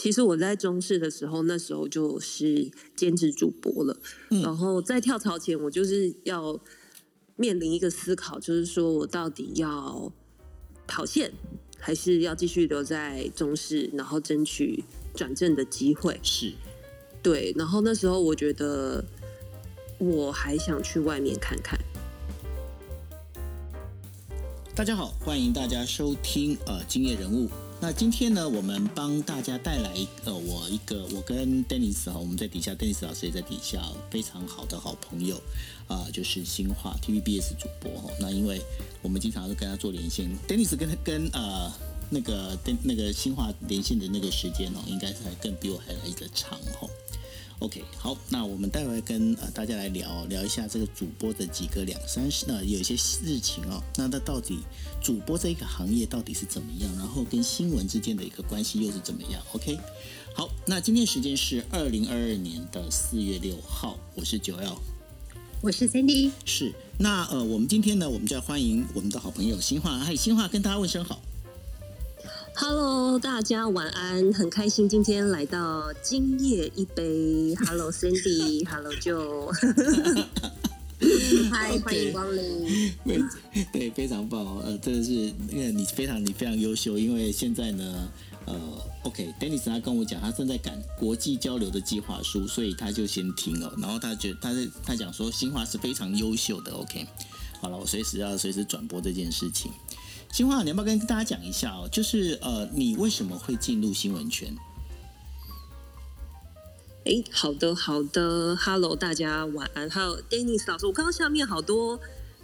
其实我在中视的时候，那时候就是兼职主播了。然后在跳槽前，我就是要面临一个思考，就是说我到底要跑线，还是要继续留在中视，然后争取转正的机会。是，对。然后那时候我觉得我还想去外面看看。大家好，欢迎大家收听呃今夜人物。那今天呢，我们帮大家带来呃，我一个我跟 Dennis 哈，我们在底下，Dennis 老师也在底下，非常好的好朋友啊，就是新化 TVBS 主播哈。那因为我们经常都跟他做连线，Dennis 跟跟呃那个跟那个新化连线的那个时间哦，应该是还更比我还来的长哈。OK，好，那我们待会跟呃大家来聊聊一下这个主播的几个两三事呢，有一些事情哦。那它到底主播这一个行业到底是怎么样？然后跟新闻之间的一个关系又是怎么样？OK，好，那今天时间是二零二二年的四月六号，我是九 L，我是 Cindy，是。那呃，我们今天呢，我们就要欢迎我们的好朋友新化，嗨，新化跟大家问声好。Hello，大家晚安，很开心今天来到今夜一杯。Hello，Cindy，Hello Joe，嗨，欢迎光临。对，非常棒，呃，真的是因为你非常你非常优秀，因为现在呢，呃，OK，Dennis 他跟我讲，他正在赶国际交流的计划书，所以他就先停了，然后他觉他是他讲说新华是非常优秀的，OK，好了，我随时要随时转播这件事情。新华，你要不要跟大家讲一下哦？就是呃，你为什么会进入新闻圈？哎，好的，好的，Hello，大家晚安。还有 Dennis 老师，我刚刚下面好多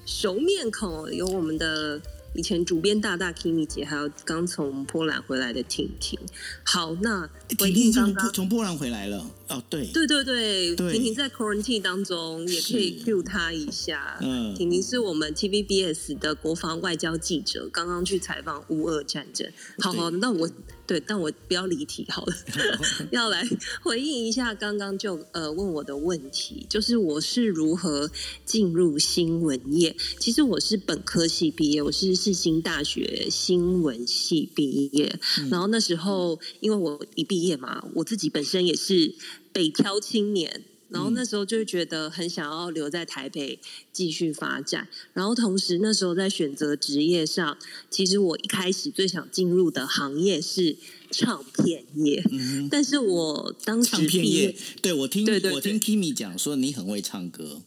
熟面孔，有我们的。以前主编大大 Kimi 姐，还有刚从波兰回来的婷婷。好，那婷婷刚刚从波兰回来了。哦，对，对对对，婷婷在 quarantine 当中也可以 cue 她一下。嗯，婷婷是我们 TVBS 的国防外交记者，刚刚去采访乌俄战争。好好，那我。对，但我不要离题好了，要来回应一下刚刚就呃问我的问题，就是我是如何进入新闻业？其实我是本科系毕业，我是世新大学新闻系毕业，然后那时候因为我一毕业嘛，我自己本身也是北漂青年。然后那时候就觉得很想要留在台北继续发展，然后同时那时候在选择职业上，其实我一开始最想进入的行业是唱片业，但是我当时唱片业，对我听我听 Kimi 讲说你很会唱歌。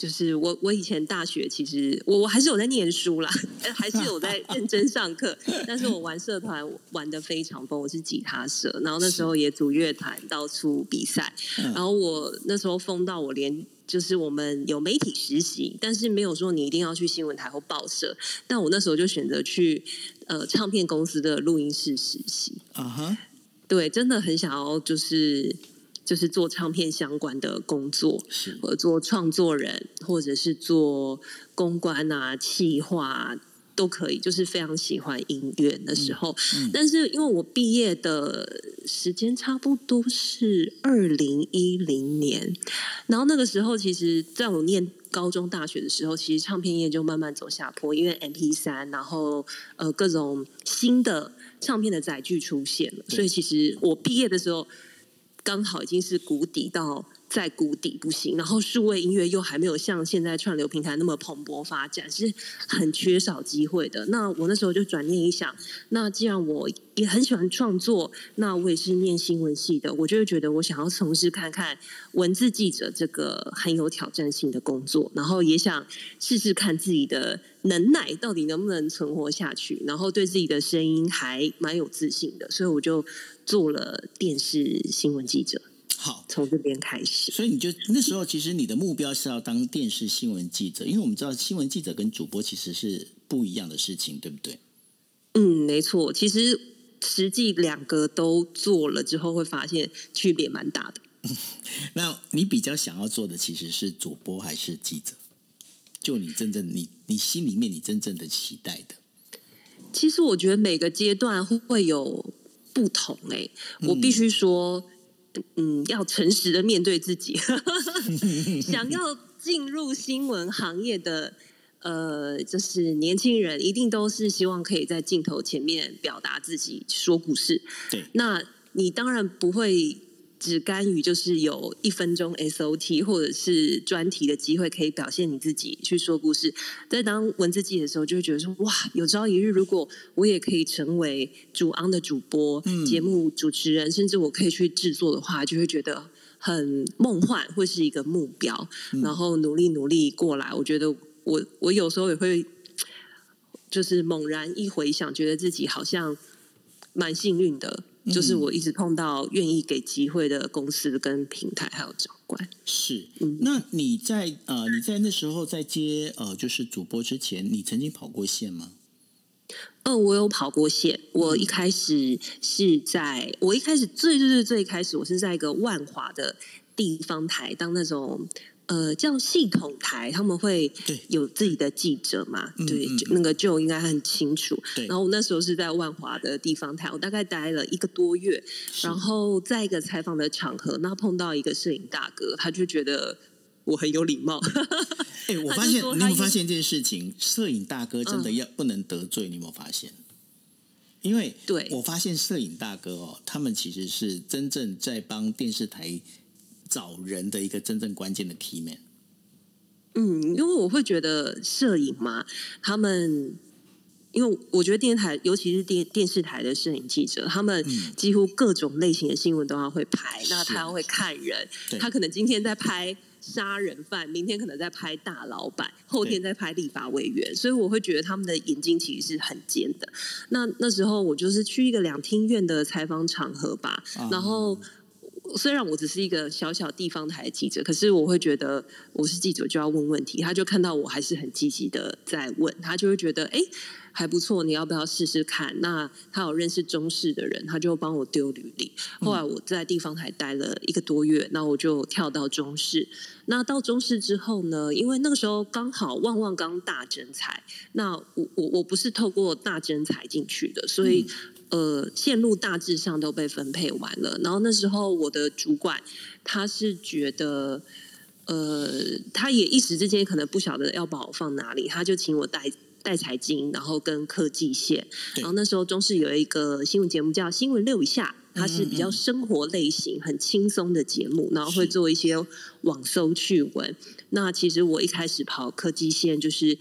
就是我，我以前大学其实我我还是有在念书啦，还是有在认真上课。但是我玩社团玩的非常疯，我是吉他社，然后那时候也组乐团，到处比赛。然后我那时候疯到我连就是我们有媒体实习，但是没有说你一定要去新闻台或报社。但我那时候就选择去呃唱片公司的录音室实习。啊哈，对，真的很想要就是。就是做唱片相关的工作，或做创作人，或者是做公关啊、企划都可以。就是非常喜欢音乐的时候，但是因为我毕业的时间差不多是二零一零年，然后那个时候其实在我念高中、大学的时候，其实唱片业就慢慢走下坡，因为 M P 三，然后呃各种新的唱片的载具出现了，所以其实我毕业的时候。刚好已经是谷底到在谷底不行，然后数位音乐又还没有像现在串流平台那么蓬勃发展，是很缺少机会的。那我那时候就转念一想，那既然我也很喜欢创作，那我也是念新闻系的，我就会觉得我想要从事看看文字记者这个很有挑战性的工作，然后也想试试看自己的能耐到底能不能存活下去，然后对自己的声音还蛮有自信的，所以我就。做了电视新闻记者，好，从这边开始。所以你就那时候其实你的目标是要当电视新闻记者，因为我们知道新闻记者跟主播其实是不一样的事情，对不对？嗯，没错。其实实际两个都做了之后，会发现区别蛮大的。那你比较想要做的其实是主播还是记者？就你真正你你心里面你真正的期待的？其实我觉得每个阶段会有。不同哎，我必须说，嗯，要诚实的面对自己。想要进入新闻行业的呃，就是年轻人一定都是希望可以在镜头前面表达自己，说故事。对，那你当然不会只甘于就是有一分钟 SOT 或者是专题的机会可以表现你自己去说故事。在当文字记的时候，就会觉得说，哇，有朝一日如果我也可以成为主昂的主播、节目主持人，甚至我可以去制作的话，就会觉得很梦幻，会是一个目标，然后努力努力过来。我觉得。我我有时候也会，就是猛然一回想，觉得自己好像蛮幸运的，就是我一直碰到愿意给机会的公司跟平台还有长官。是，那你在呃你在那时候在接呃就是主播之前，你曾经跑过线吗？嗯，我有跑过线。我一开始是在我一开始最最最最开始，我是在一个万华的地方台当那种。呃，叫系统台，他们会有自己的记者嘛？对，那个就应该很清楚。然后我那时候是在万华的地方台，我大概待了一个多月。然后在一个采访的场合，那碰到一个摄影大哥，他就觉得我很有礼貌。哎，我发现你有发现一件事情？摄影大哥真的要不能得罪，你有没有发现？因为对我发现摄影大哥哦，他们其实是真正在帮电视台。找人的一个真正关键的 key man。嗯，因为我会觉得摄影嘛，他们因为我觉得电视台，尤其是电电视台的摄影记者，他们几乎各种类型的新闻都要会拍。那他要会看人，他可能今天在拍杀人犯，明天可能在拍大老板，后天在拍立法委员，所以我会觉得他们的眼睛其实是很尖的。那那时候我就是去一个两厅院的采访场合吧，然后。虽然我只是一个小小地方台记者，可是我会觉得我是记者就要问问题。他就看到我还是很积极的在问，他就会觉得哎还不错，你要不要试试看？那他有认识中视的人，他就帮我丢履历。后来我在地方台待了一个多月，那我就跳到中视。那到中视之后呢？因为那个时候刚好旺旺刚大征才，那我我我不是透过大征才进去的，所以。呃，线路大致上都被分配完了。然后那时候我的主管他是觉得，呃，他也一时之间可能不晓得要把我放哪里，他就请我带带财经，然后跟科技线。然后那时候中视有一个新闻节目叫《新闻六一下》，它是比较生活类型、很轻松的节目，然后会做一些网搜趣闻。那其实我一开始跑科技线，就是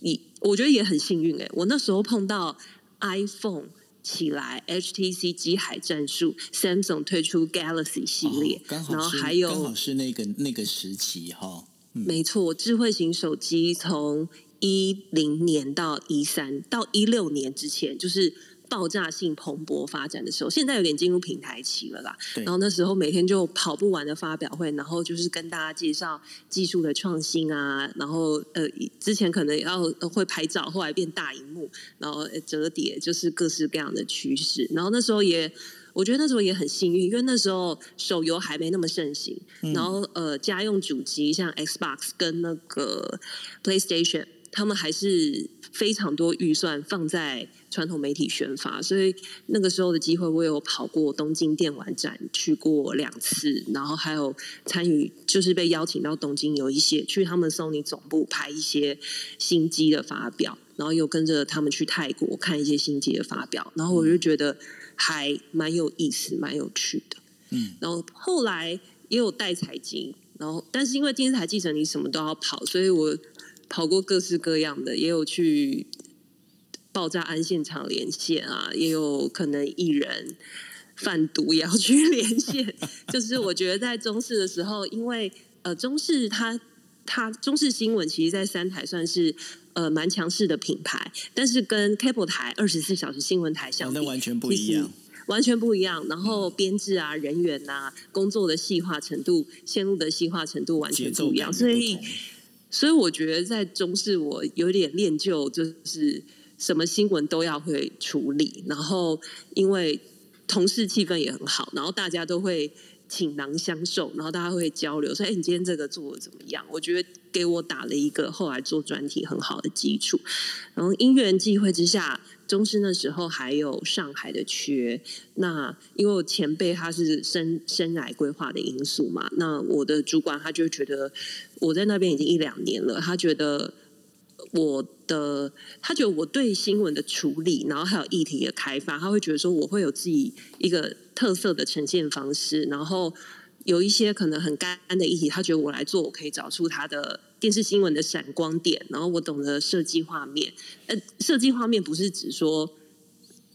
你我觉得也很幸运哎，我那时候碰到 iPhone。起来，HTC 机海战术，Samsung 推出 Galaxy 系列，然后还有刚好是那个那个时期哈。没错，智慧型手机从一零年到一三到一六年之前，就是。爆炸性蓬勃发展的时候，现在有点进入平台期了啦。然后那时候每天就跑不完的发表会，然后就是跟大家介绍技术的创新啊。然后呃，之前可能要会拍照，后来变大荧幕，然后折叠，就是各式各样的趋势。然后那时候也，我觉得那时候也很幸运，因为那时候手游还没那么盛行。然后呃，家用主机像 Xbox 跟那个 PlayStation。他们还是非常多预算放在传统媒体宣发，所以那个时候的机会，我有跑过东京电玩展，去过两次，然后还有参与，就是被邀请到东京有一些去他们 Sony 总部拍一些新机的发表，然后又跟着他们去泰国看一些新机的发表，然后我就觉得还蛮有意思、蛮有趣的。嗯，然后后来也有带财经，然后但是因为电视台记者你什么都要跑，所以我。跑过各式各样的，也有去爆炸案现场连线啊，也有可能艺人贩毒也要去 连线。就是我觉得在中视的时候，因为呃中视它它中视新闻其实，在三台算是呃蛮强势的品牌，但是跟 cable 台二十四小时新闻台相比，完全不一样，完全不一样。然后编制啊、人员啊、工作的细化程度、线路的细化程度完全不一样，所以。所以我觉得在中视，我有点练就，就是什么新闻都要会处理。然后因为同事气氛也很好，然后大家都会倾囊相授，然后大家会交流说：“哎，你今天这个做的怎么样？”我觉得给我打了一个后来做专题很好的基础。然后因缘际会之下。中师那时候还有上海的缺，那因为我前辈他是生生来规划的因素嘛，那我的主管他就觉得我在那边已经一两年了，他觉得我的，他觉得我对新闻的处理，然后还有议题的开发，他会觉得说我会有自己一个特色的呈现方式，然后有一些可能很干的议题，他觉得我来做，我可以找出他的电视新闻的闪光点，然后我懂得设计画面。呃，设计画面不是指说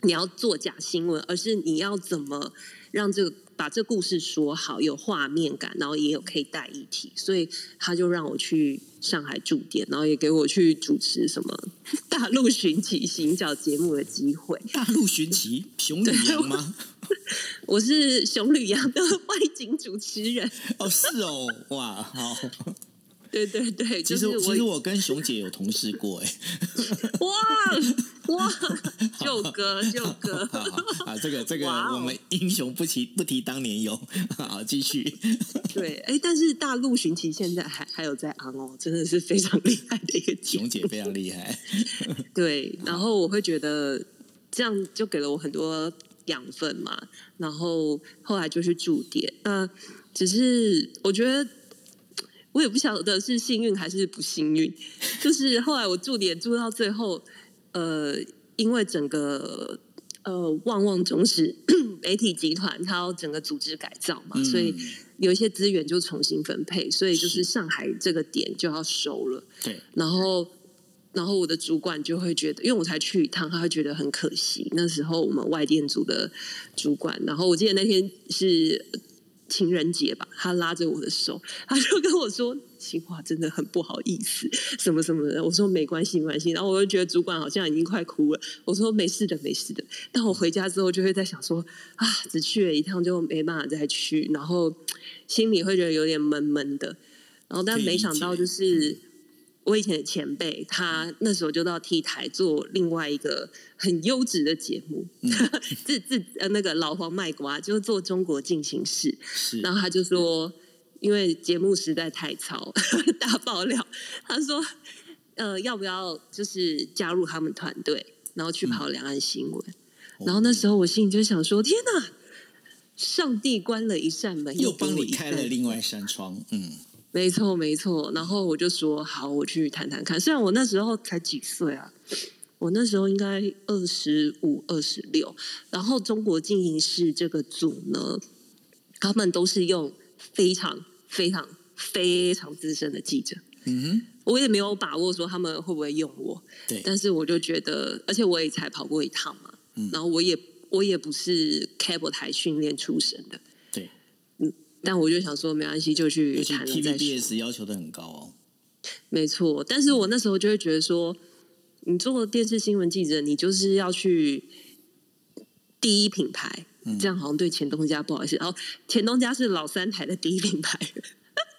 你要做假新闻，而是你要怎么让这个。把这故事说好，有画面感，然后也有可以带议题，所以他就让我去上海驻点，然后也给我去主持什么 大陆寻奇行脚节目的机会。大陆寻奇，熊吕阳吗？我是熊吕阳的外景主持人。哦，是哦，哇，好。对对对，其实其实我跟熊姐有同事过哎，哇哇，舅哥舅哥，啊这个这个我们英雄不提不提当年勇，好继续。对，哎，但是大陆寻奇现在还还有在昂哦，真的是非常厉害的一个熊姐非常厉害。对，然后我会觉得这样就给了我很多养分嘛，然后后来就去驻点，呃，只是我觉得。我也不晓得是幸运还是不幸运，就是后来我住点住到最后，呃，因为整个呃旺旺中实 媒体集团它要整个组织改造嘛，所以有一些资源就重新分配，所以就是上海这个点就要收了。对，然后然后我的主管就会觉得，因为我才去一趟，他会觉得很可惜。那时候我们外电组的主管，然后我记得那天是。情人节吧，他拉着我的手，他就跟我说：“新华真的很不好意思，什么什么的。”我说：“没关系，没关系。”然后我就觉得主管好像已经快哭了。我说：“没事的，没事的。”但我回家之后就会在想说：“啊，只去了一趟就没办法再去，然后心里会觉得有点闷闷的。”然后但没想到就是。我以前的前辈，他那时候就到 T 台做另外一个很优质的节目，自自呃那个老黄卖瓜，就做中国进行式。然后他就说，因为节目实在太糙，大爆料。他说，呃，要不要就是加入他们团队，然后去跑两岸新闻？然后那时候我心里就想说，天哪，上帝关了一扇门，又帮你开了另外一扇窗。嗯。没错，没错。然后我就说好，我去谈谈看。虽然我那时候才几岁啊，我那时候应该二十五、二十六。然后中国经营室这个组呢，他们都是用非常、非常、非常资深的记者。嗯哼，我也没有把握说他们会不会用我。对，但是我就觉得，而且我也才跑过一趟嘛。嗯，然后我也我也不是 cable 台训练出身的。但我就想说，没关系，就去谈了再说。TVBS 要求的很高哦，没错。但是我那时候就会觉得说，你做电视新闻记者，你就是要去第一品牌，这样好像对钱东家不好意思。然后前东家是老三台的第一品牌。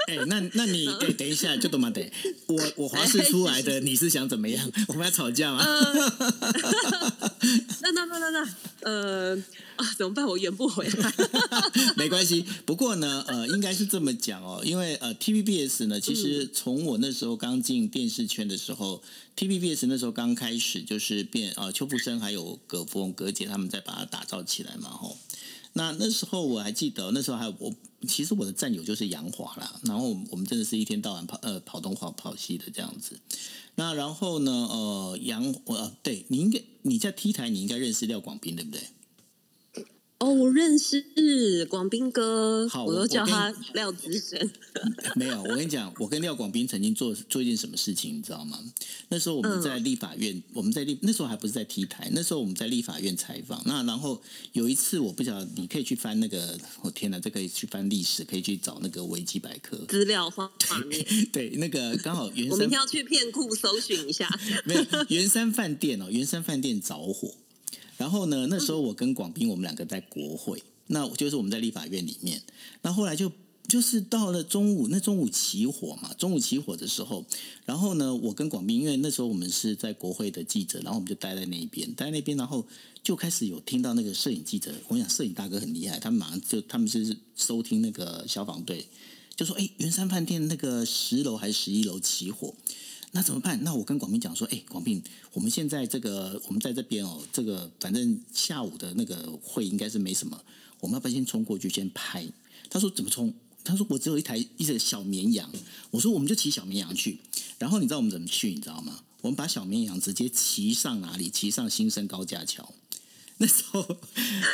哎，那那你哎，等一下，就多么得，我我华视出来的，你是想怎么样？我们要吵架吗？那那那那那，呃啊，怎么办？我圆不回来。没关系，不过呢，呃，应该是这么讲哦，因为呃，TVBS 呢，其实从我那时候刚进电视圈的时候，TVBS 那时候刚开始就是变呃，邱福生还有葛福葛姐他们在把它打造起来嘛，吼。那那时候我还记得，那时候还有我，其实我的战友就是杨华啦。然后我们真的是一天到晚跑呃跑东跑跑西的这样子。那然后呢，呃，杨呃，对你应该你在 T 台，你应该认识廖广斌对不对？哦，我认识广斌哥，好我都叫他廖子神。没有，我跟你讲，我跟廖广斌曾经做做一件什么事情，你知道吗？那时候我们在立法院，我们在立那时候还不是在 T 台，那时候我们在立法院采访。那然后有一次，我不晓得你可以去翻那个，我天哪，这可以去翻历史，可以去找那个维基百科资料方面。对，那个刚好原山，我明天要去片库搜寻一下。没有，圆山饭店哦，圆山饭店着火。然后呢？那时候我跟广斌，我们两个在国会，那就是我们在立法院里面。那后来就就是到了中午，那中午起火嘛。中午起火的时候，然后呢，我跟广斌，因为那时候我们是在国会的记者，然后我们就待在那边，待在那边，然后就开始有听到那个摄影记者。我想摄影大哥很厉害，他们马上就他们是收听那个消防队，就说：“哎，圆山饭店那个十楼还是十一楼起火。”那怎么办？那我跟广斌讲说，哎，广斌，我们现在这个我们在这边哦，这个反正下午的那个会应该是没什么，我们要不要先冲过去先拍？他说怎么冲？他说我只有一台一只小绵羊。我说我们就骑小绵羊去。然后你知道我们怎么去？你知道吗？我们把小绵羊直接骑上哪里？骑上新生高架桥。那时候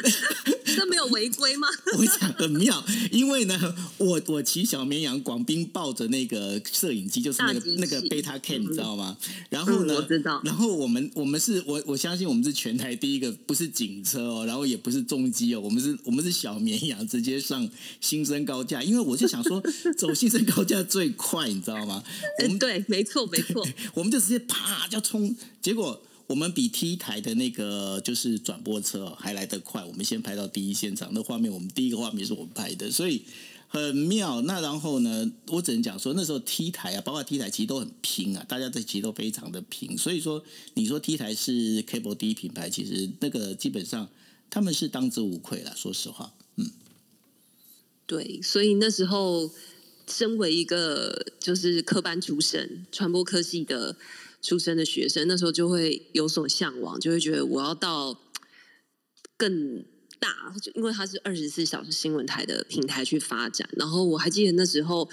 那没有违规吗？我讲很妙，因为呢，我我骑小绵羊，广斌抱着那个摄影机，就是那个那个贝塔 cam，你知道吗？然后呢，我知道。然后我们我们是我我相信我们是全台第一个，不是警车哦，然后也不是重机哦，我们是我们是小绵羊，直接上新生高架，因为我就想说，走新生高架最快，你知道吗？嗯，对，没错没错，我们就直接啪就冲，结果。我们比 T 台的那个就是转播车还来得快，我们先拍到第一现场，那画面我们第一个画面是我们拍的，所以很妙。那然后呢，我只能讲说那时候 T 台啊，包括 T 台其实都很拼啊，大家在其实都非常的拼。所以说，你说 T 台是 Cable 第一品牌，其实那个基本上他们是当之无愧了。说实话，嗯，对，所以那时候身为一个就是科班出身、传播科系的。出生的学生那时候就会有所向往，就会觉得我要到更大，因为它是二十四小时新闻台的平台去发展。然后我还记得那时候，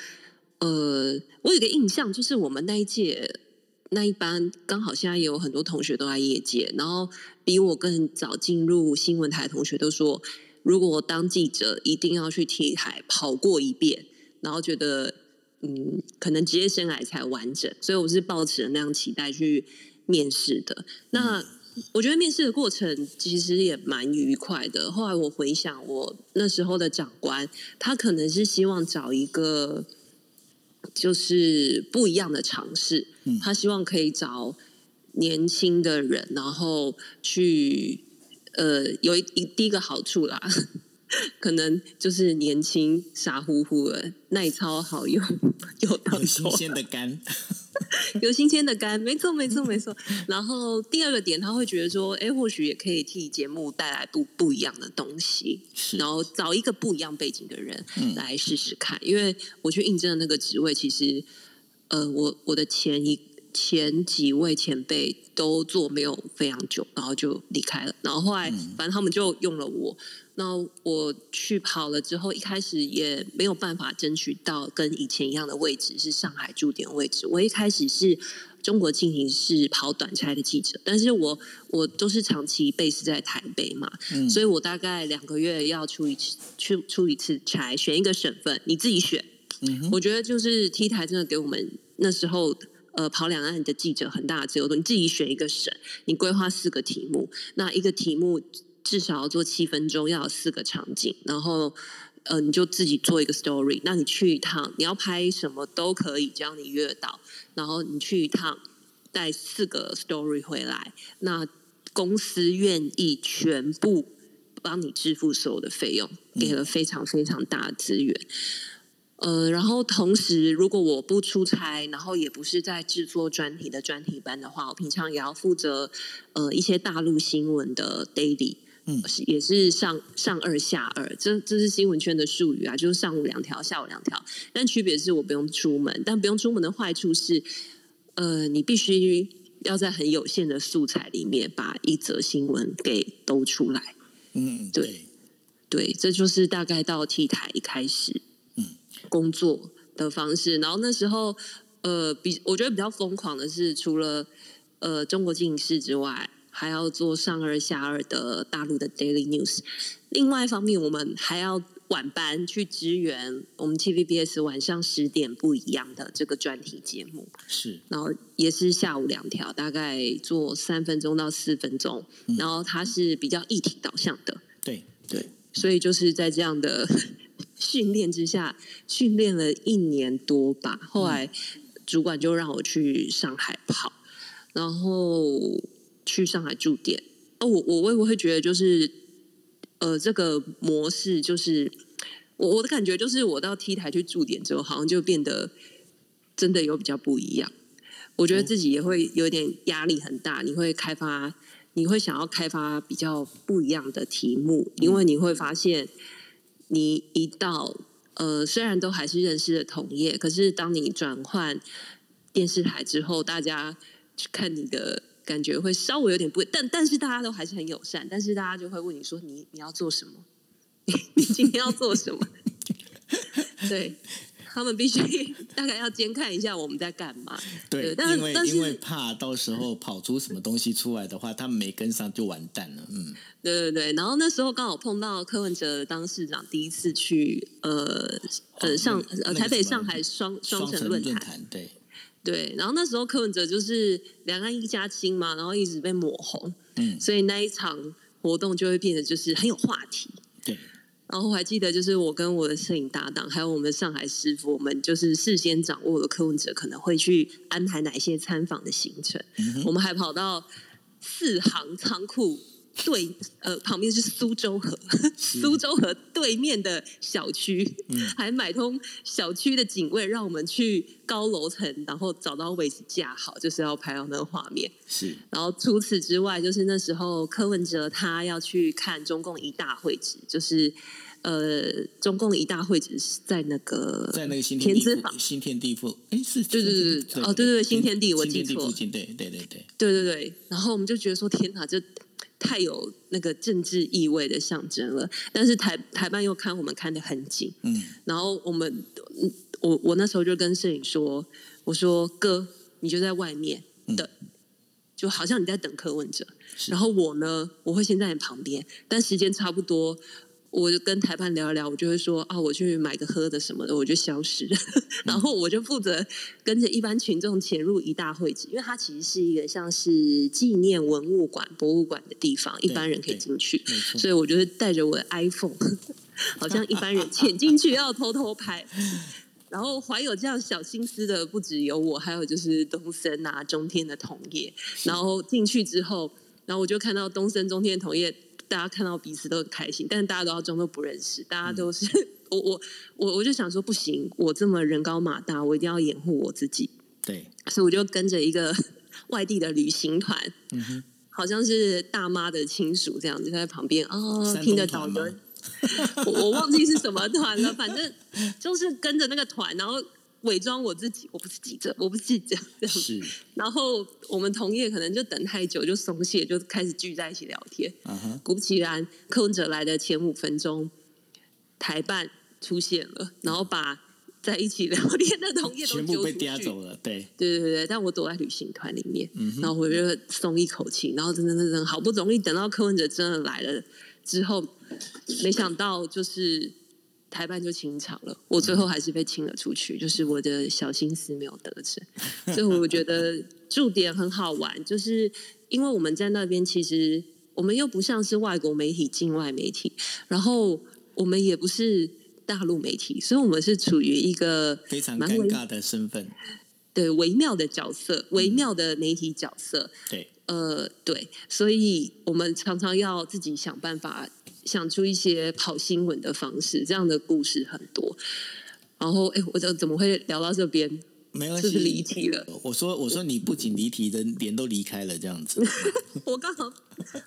呃，我有个印象，就是我们那一届那一班刚好现在也有很多同学都在业界，然后比我更早进入新闻台的同学都说，如果当记者一定要去 T 台跑过一遍，然后觉得。嗯，可能职业生涯才完整，所以我是抱持那样期待去面试的。那我觉得面试的过程其实也蛮愉快的。后来我回想，我那时候的长官，他可能是希望找一个就是不一样的尝试，他希望可以找年轻的人，然后去呃有一第一个好处啦。可能就是年轻傻乎乎的，耐操好用，有新鲜的肝，有新鲜的肝，没错没错没错。然后第二个点，他会觉得说，哎，或许也可以替节目带来不不一样的东西，然后找一个不一样背景的人来试试看。因为我去应征的那个职位，其实呃，我我的前一前几位前辈都做没有非常久，然后就离开了。然后后来，反正他们就用了我。那我去跑了之后，一开始也没有办法争取到跟以前一样的位置，是上海驻点位置。我一开始是中国进行是跑短差的记者，但是我我都是长期 base 在台北嘛，所以我大概两个月要出一次去出一次差，选一个省份，你自己选。我觉得就是 T 台真的给我们那时候呃跑两岸的记者很大的自由度，你自己选一个省，你规划四个题目，那一个题目。至少要做七分钟，要有四个场景，然后呃，你就自己做一个 story。那你去一趟，你要拍什么都可以，只要你约到。然后你去一趟，带四个 story 回来，那公司愿意全部帮你支付所有的费用，给了非常非常大的资源。呃，然后同时，如果我不出差，然后也不是在制作专题的专题班的话，我平常也要负责呃一些大陆新闻的 daily。嗯，也是上上二下二，这这是新闻圈的术语啊，就是上午两条，下午两条。但区别是我不用出门，但不用出门的坏处是，呃，你必须要在很有限的素材里面把一则新闻给兜出来。嗯，对，对，这就是大概到 T 台一开始嗯工作的方式。然后那时候，呃，比我觉得比较疯狂的是，除了呃中国进视之外。还要做上二下二的大陆的 daily news，另外一方面，我们还要晚班去支援我们 TVBS 晚上十点不一样的这个专题节目。是，然后也是下午两条，大概做三分钟到四分钟，然后它是比较议题导向的。对对，所以就是在这样的训练之下，训练了一年多吧。后来主管就让我去上海跑，然后。去上海驻点，哦，我我会不会觉得就是，呃，这个模式就是我我的感觉就是，我到 T 台去驻点之后，好像就变得真的有比较不一样。我觉得自己也会有点压力很大，你会开发，你会想要开发比较不一样的题目，因为你会发现，你一到呃，虽然都还是认识的同业，可是当你转换电视台之后，大家去看你的。感觉会稍微有点不，但但是大家都还是很友善，但是大家就会问你说你你要做什么？你今天要做什么？对他们必须大概要监看一下我们在干嘛。对，但因为但是因为怕到时候跑出什么东西出来的话，他们没跟上就完蛋了。嗯，对对对，然后那时候刚好碰到柯文哲当市长第一次去呃呃上呃台北上海双双城论坛，坛，对，对，然后那时候柯文哲就是两岸一家亲嘛，然后一直被抹红，嗯，所以那一场活动就会变得就是很有话题。对，然后我还记得，就是我跟我的摄影搭档，还有我们的上海师傅，我们就是事先掌握了柯文哲可能会去安排哪些参访的行程。嗯我们还跑到四行仓库对，呃，旁边是苏州河，苏州河对面的小区，嗯。还买通小区的警卫，让我们去高楼层，然后找到位置架好，就是要拍到那个画面。是，然后除此之外，就是那时候柯文哲他要去看中共一大会址，就是呃，中共一大会址是在那个在那个新天地新天地附，哎，是，对对对对哦对对对新天地我记错对对对对，对对对，然后我们就觉得说，天哪，这太有那个政治意味的象征了。但是台台办又看我们看得很紧，嗯，然后我们，嗯我我那时候就跟摄影说，我说哥，你就在外面等，就好像你在等柯文哲。然后我呢，我会先在你旁边，但时间差不多。我就跟台判聊一聊，我就会说啊，我去买个喝的什么的，我就消失了。然后我就负责跟着一般群众潜入一大会址，因为它其实是一个像是纪念文物馆、博物馆的地方，一般人可以进去。所以我就是带着我的 iPhone，好像一般人潜进去要偷偷拍。然后怀有这样小心思的不只有我，还有就是东森啊、中天的同业。然后进去之后，然后我就看到东森、中天的同业，大家看到彼此都很开心，但是大家都要装作不认识，大家都是、我我我我就想说不行，我这么人高马大，我一定要掩护我自己，对，所以我就跟着一个 外地的旅行团，嗯哼，好像是大妈的亲属这样子在旁边哦，山听得导游我忘记是什么团了，反正就是跟着那个团，然后伪装我自己，我不是记者，我不是记者这样。是，然后我们同业可能就等太久，就松懈，就开始聚在一起聊天。嗯哼，果不其然，柯文哲来的前五分钟，台办出现了，然后把在一起聊天的同业都全部被揪走了，对，对对对，但我躲在旅行团里面，嗯然后我就松一口气，然后真的真的好不容易等到柯文哲真的来了之后，没想到就是台办就清场了，我最后还是被清了出去，就是我的小心思没有得逞，所以我觉得驻点很好玩，就是因为我们在那边其实我们又不像是外国媒体、境外媒体，然后我们也不是大陆媒体，所以我们是处于一个非常尴尬的身份，对微妙的角色，微妙的媒体角色。对，呃，对，所以我们常常要自己想办法想出一些跑新闻的方式，这样的故事很多。然后，哎，我怎怎么会聊到这边？没关是不是离。题了？我说，我说你不仅离题，人脸都离开了，这样子。我刚好，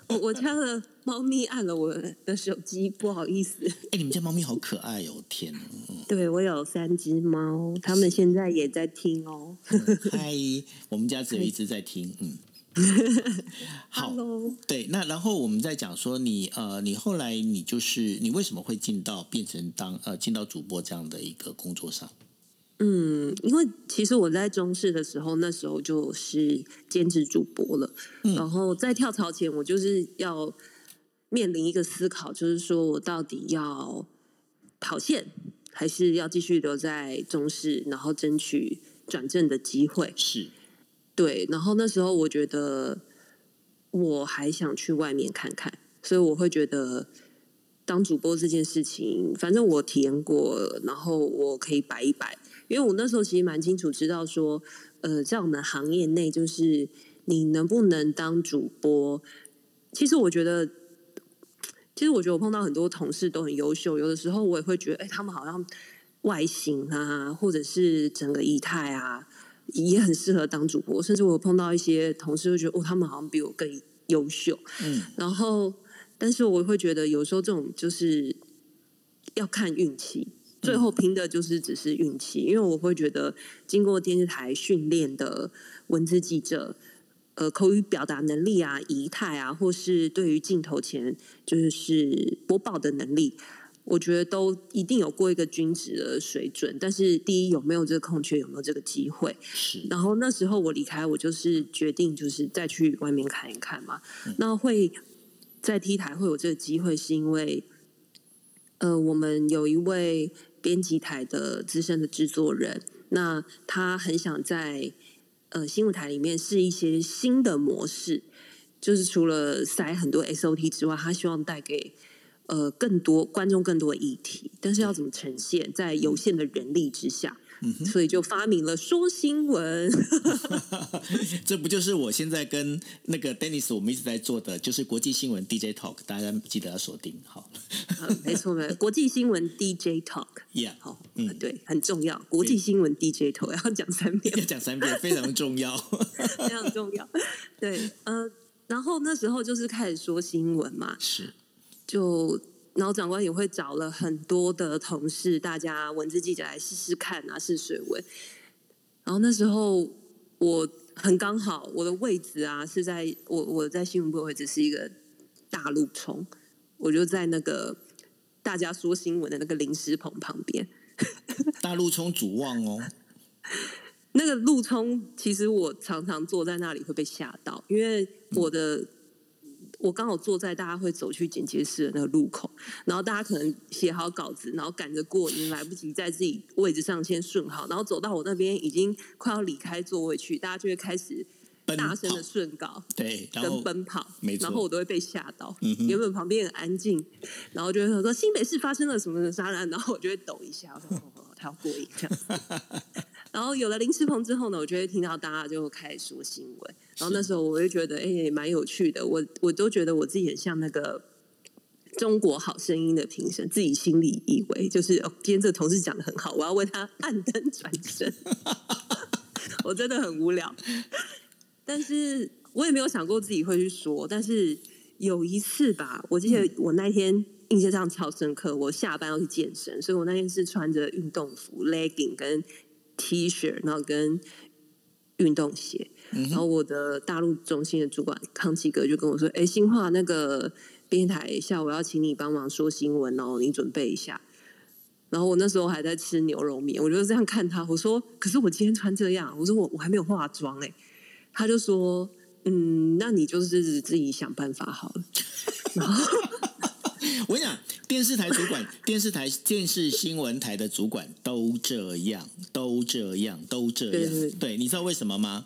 我我家的猫咪按了我的手机，不好意思。哎，你们家猫咪好可爱哦！天哪，嗯对我有三只猫，它们现在也在听哦。嗨，我们家只有一只在听，嗯。好对，那然后我们再讲说你呃，你后来你就是你为什么会进到变成当呃进到主播这样的一个工作上？嗯，因为其实我在中视的时候，那时候就是兼职主播了。嗯然后在跳槽前，我就是要面临一个思考，就是说我到底要跑线，还是要继续留在中视，然后争取转正的机会。是，对，然后那时候我觉得我还想去外面看看，所以我会觉得当主播这件事情，反正我体验过，然后我可以摆一摆，因为我那时候其实蛮清楚知道说，呃，在我们行业内，就是你能不能当主播，其实我觉得。其实我觉得我碰到很多同事都很优秀，有的时候我也会觉得，哎，他们好像外形啊，或者是整个仪态啊，也很适合当主播，甚至我碰到一些同事会觉得，哦，他们好像比我更优秀。嗯，然后，但是我会觉得有时候这种就是要看运气，最后拼的就是只是运气，因为我会觉得经过电视台训练的文字记者。呃，口语表达能力啊、仪态啊，或是对于镜头前就是播报的能力，我觉得都一定有过一个均值的水准。但是第一有没有这个空缺，有没有这个机会？是，然后那时候我离开，我就是决定就是再去外面看一看嘛。那会在 T 台会有这个机会，是因为呃，我们有一位编辑台的资深的制作人，那他很想在呃新闻台里面试一些新的模式，就是除了塞很多 SOT 之外，他希望带给呃更多观众更多的议题，但是要怎么呈现在有限的人力之下？所以就发明了说新闻，这不就是我现在跟那个 Dennis 我们一直在做的，就是国际新闻 DJ Talk，大家记得要锁定好。没错，没错，国际新闻 DJ Talk，Yeah，好，嗯，对，很重要。国际新闻 DJ Talk 要讲三遍，要讲三遍，非常重要，非常重要。对，呃，然后那时候就是开始说新闻嘛，是，就。然后长官也会找了很多的同事，大家文字记者来试试看啊，试水温。然后那时候我很刚好，我的位置啊是在我我在新闻部的位置是一个大陆冲，我就在那个大家说新闻的那个临时棚旁边。大陆冲主望哦，那个陆冲其实我常常坐在那里会被吓到，因为我的。我刚好坐在大家会走去剪接室的那个路口，然后大家可能写好稿子，然后赶着过，已经来不及在自己位置上先顺好，然后走到我那边已经快要离开座位去，大家就会开始大声的顺稿，对，跟奔跑，没错，然后我都会被吓到。原本旁边很安静，然后就会说新北市发生了什么的杀人，然后我就会抖一下，我说他要过瘾这样。然后有了临时棚之后呢，我就会听到大家就开始说新闻。然后那时候我就觉得，哎，蛮有趣的。我我都觉得我自己很像那个中国好声音的评审，自己心里以为就是今天这个同事讲的很好，我要为他按灯转身。我真的很无聊，但是我也没有想过自己会去说。但是有一次吧，我记得我那天印象超深刻。我下班要去健身，所以我那天是穿着运动服 legging 跟。T 恤，然后跟运动鞋，然后我的大陆中心的主管康奇哥就跟我说：“哎，新化那个编台下午要请你帮忙说新闻哦，你准备一下。”然后我那时候还在吃牛肉面，我就这样看他，我说：“可是我今天穿这样，我说我我还没有化妆哎。”他就说：“嗯，那你就是自己想办法好了。”然后我跟你讲。电视台主管、电视台电视新闻台的主管都这样，都这样，都这样。对，你知道为什么吗？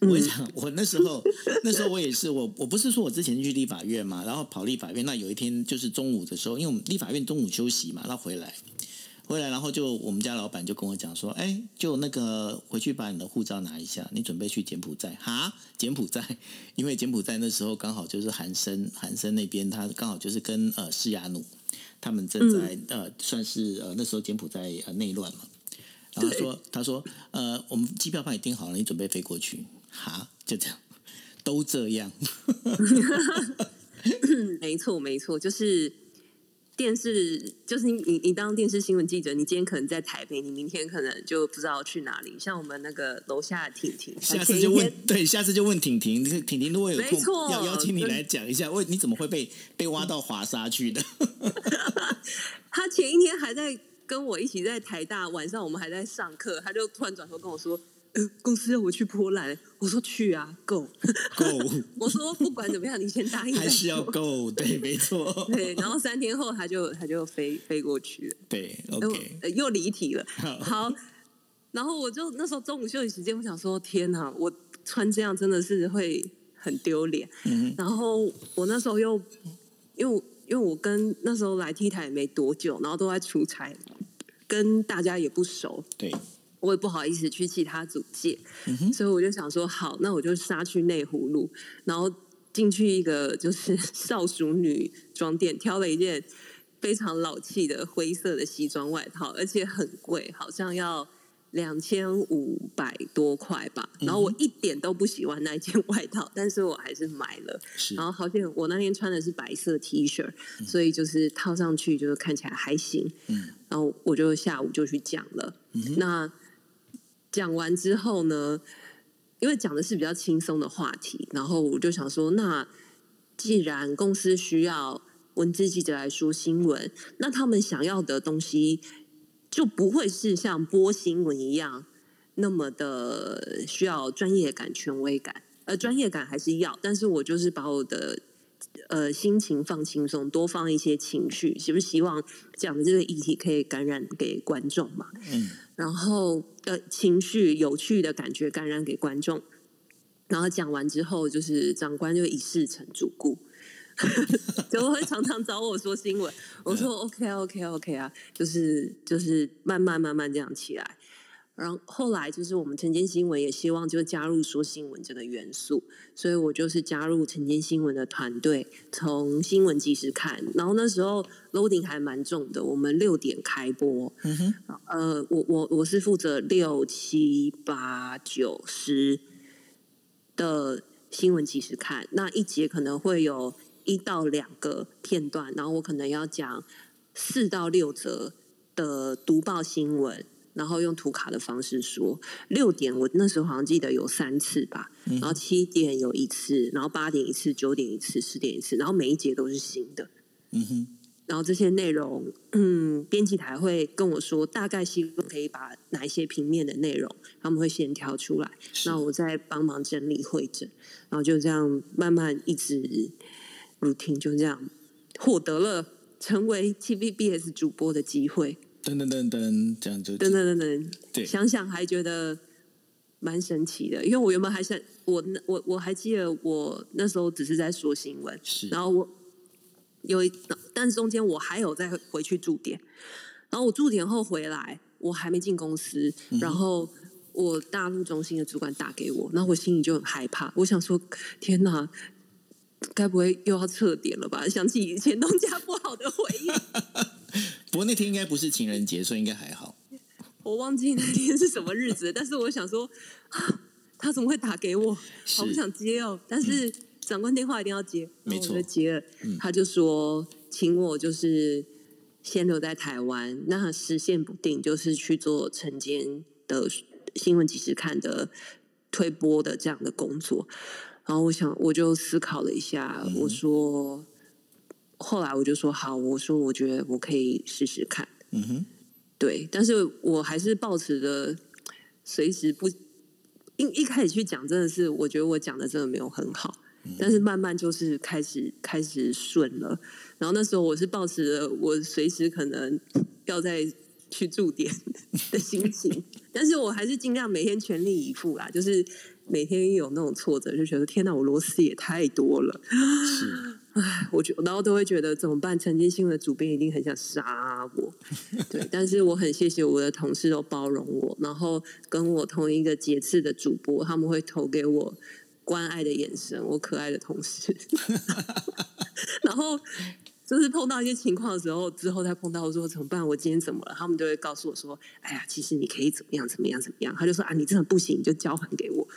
我讲，我那时候，那时候我也是，我我不是说我之前去立法院嘛，然后跑立法院，那有一天就是中午的时候，因为我们立法院中午休息嘛，那回来。回来，然后就我们家老板就跟我讲说：“哎，就那个回去把你的护照拿一下，你准备去柬埔寨哈？柬埔寨，因为柬埔寨那时候刚好就是韩生，韩生那边他刚好就是跟呃施亚努他们正在呃算是呃那时候柬埔寨呃内乱嘛。然后说他说呃我们机票帮你订好了，你准备飞过去哈？就这样，都这样。没错，没错，就是。”电视就是你，你你当电视新闻记者，你今天可能在台北，你明天可能就不知道去哪里。像我们那个楼下婷婷，下次就问，对，下次就问婷婷，婷婷如果有空，要邀请你来讲一下，为你怎么会被被挖到华沙去的？他前一天还在跟我一起在台大，晚上我们还在上课，他就突然转头跟我说。公司要我去波兰，我说去啊，Go Go。我说不管怎么样，你先答应。还是要 Go，对，没错。对，然后三天后他就他就飞飞过去了。对，OK。又离题了。好，然后我就那时候中午休息时间，我想说天哪，我穿这样真的是会很丢脸。然后我那时候又因为因为我跟那时候来 T 台没多久，然后都在出差，跟大家也不熟。对。我也不好意思去其他组借，所以我就想说，好，那我就杀去内湖路，然后进去一个就是 少淑女装店，挑了一件非常老气的灰色的西装外套，而且很贵，好像要两千五百多块吧。然后我一点都不喜欢那件外套，但是我还是买了。然后好像我那天穿的是白色 T 恤，所以就是套上去就是看起来还行。嗯，然后我就下午就去讲了。那讲完之后呢，因为讲的是比较轻松的话题，然后我就想说，那既然公司需要文字记者来说新闻，那他们想要的东西就不会是像播新闻一样那么的需要专业感、权威感。呃，专业感还是要，但是我就是把我的呃心情放轻松，多放一些情绪，是不是希望讲的这个议题可以感染给观众嘛？嗯，然后呃情绪有趣的感觉感染给观众，然后讲完之后，就是长官就一事成主顾，就会常常找我说新闻，我说 OK OK OK 啊，就是就是慢慢慢慢这样起来。然后后来就是我们晨间新闻也希望就加入说新闻这个元素，所以我就是加入晨间新闻的团队，从新闻即时看。然后那时候 loading 还蛮重的，我们六点开播，嗯哼，呃，我我我是负责六七八九十的新闻即时看，那一节可能会有一到两个片段，然后我可能要讲四到六则的读报新闻。然后用图卡的方式说，六点我那时候好像记得有三次吧，然后七点有一次，然后八点一次，九点一次，十点一次，然后每一节都是新的。嗯哼，然后这些内容，嗯，编辑台会跟我说，大概希望可以把哪一些平面的内容，他们会先挑出来，那我再帮忙整理会诊，然后就这样慢慢一直 routine 就这样获得了成为 TVBS 主播的机会。噔噔噔噔，这样就等等等等，对想想还觉得蛮神奇的，因为我原本还想我那我我还记得我那时候只是在说新闻，是，然后我有一，但是中间我还有再回去驻点，然后我驻点后回来，我还没进公司，然后我大陆中心的主管打给我，然后我心里就很害怕，我想说天哪，该不会又要撤点了吧？想起以前东家不好的回忆。不过那天应该不是情人节，所以应该还好。我忘记那天是什么日子，但是我想说，啊他怎么会打给我？好不想接哦。但是长官电话一定要接，没错我就接了。他就说，请我就是先留在台湾，那时限不定，就是去做晨间的新闻即时看的推播的这样的工作。然后我想，我就思考了一下，我说，后来我就说好，我说我觉得我可以试试看。嗯哼，对，但是我还是保持着随时不一一开始去讲，真的是我觉得我讲的真的没有很好，但是慢慢就是开始开始顺了。然后那时候我是保持着我随时可能要再去驻点的心情，但是我还是尽量每天全力以赴啦，就是每天有那种挫折，就觉得天哪，我螺丝也太多了。是，唉，我觉然后都会觉得怎么办？曾经新闻的主编一定很想杀我，对。但是我很谢谢我的同事都包容我，然后跟我同一个节次的主播，他们会投给我关爱的眼神，我可爱的同事。然后就是碰到一些情况的时候，之后再碰到说怎么办？我今天怎么了？他们就会告诉我说：“哎呀，其实你可以怎么样怎么样怎么样。”他就说：“啊，你真的不行，你就交还给我。”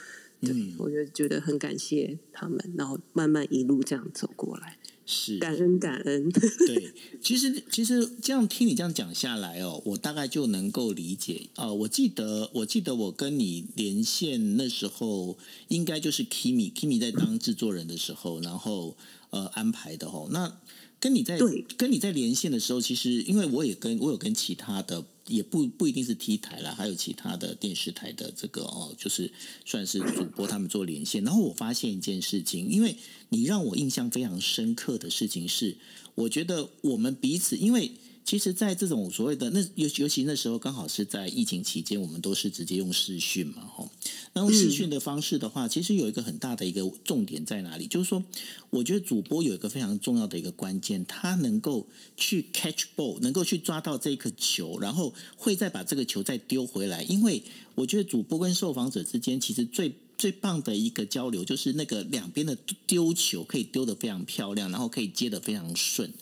对，嗯我就觉得很感谢他们，然后慢慢一路这样走过来，是，感恩感恩。对，其实其实这样听你这样讲下来哦，我大概就能够理解。呃，我记得我记得我跟你连线那时候，应该就是 Kimi，Kimi 在当制作人的时候，然后呃安排的哦。那跟你在对跟你在连线的时候，其实因为我也跟我有跟其他的，也不不一定是 T 台啦，还有其他的电视台的这个哦，就是算是主播他们做连线。然后我发现一件事情，因为你让我印象非常深刻的事情是，我觉得我们彼此，因为其实，在这种所谓的那尤尤其那时候刚好是在疫情期间，我们都是直接用视讯嘛，吼。那用视讯的方式的话，其实有一个很大的一个重点在哪里？就是说，我觉得主播有一个非常重要的一个关键，他能够去 catch ball，能够去抓到这颗球，然后会再把这个球再丢回来。因为我觉得主播跟受访者之间，其实最最棒的一个交流，就是那个两边的丢球可以丢得非常漂亮，然后可以接得非常顺。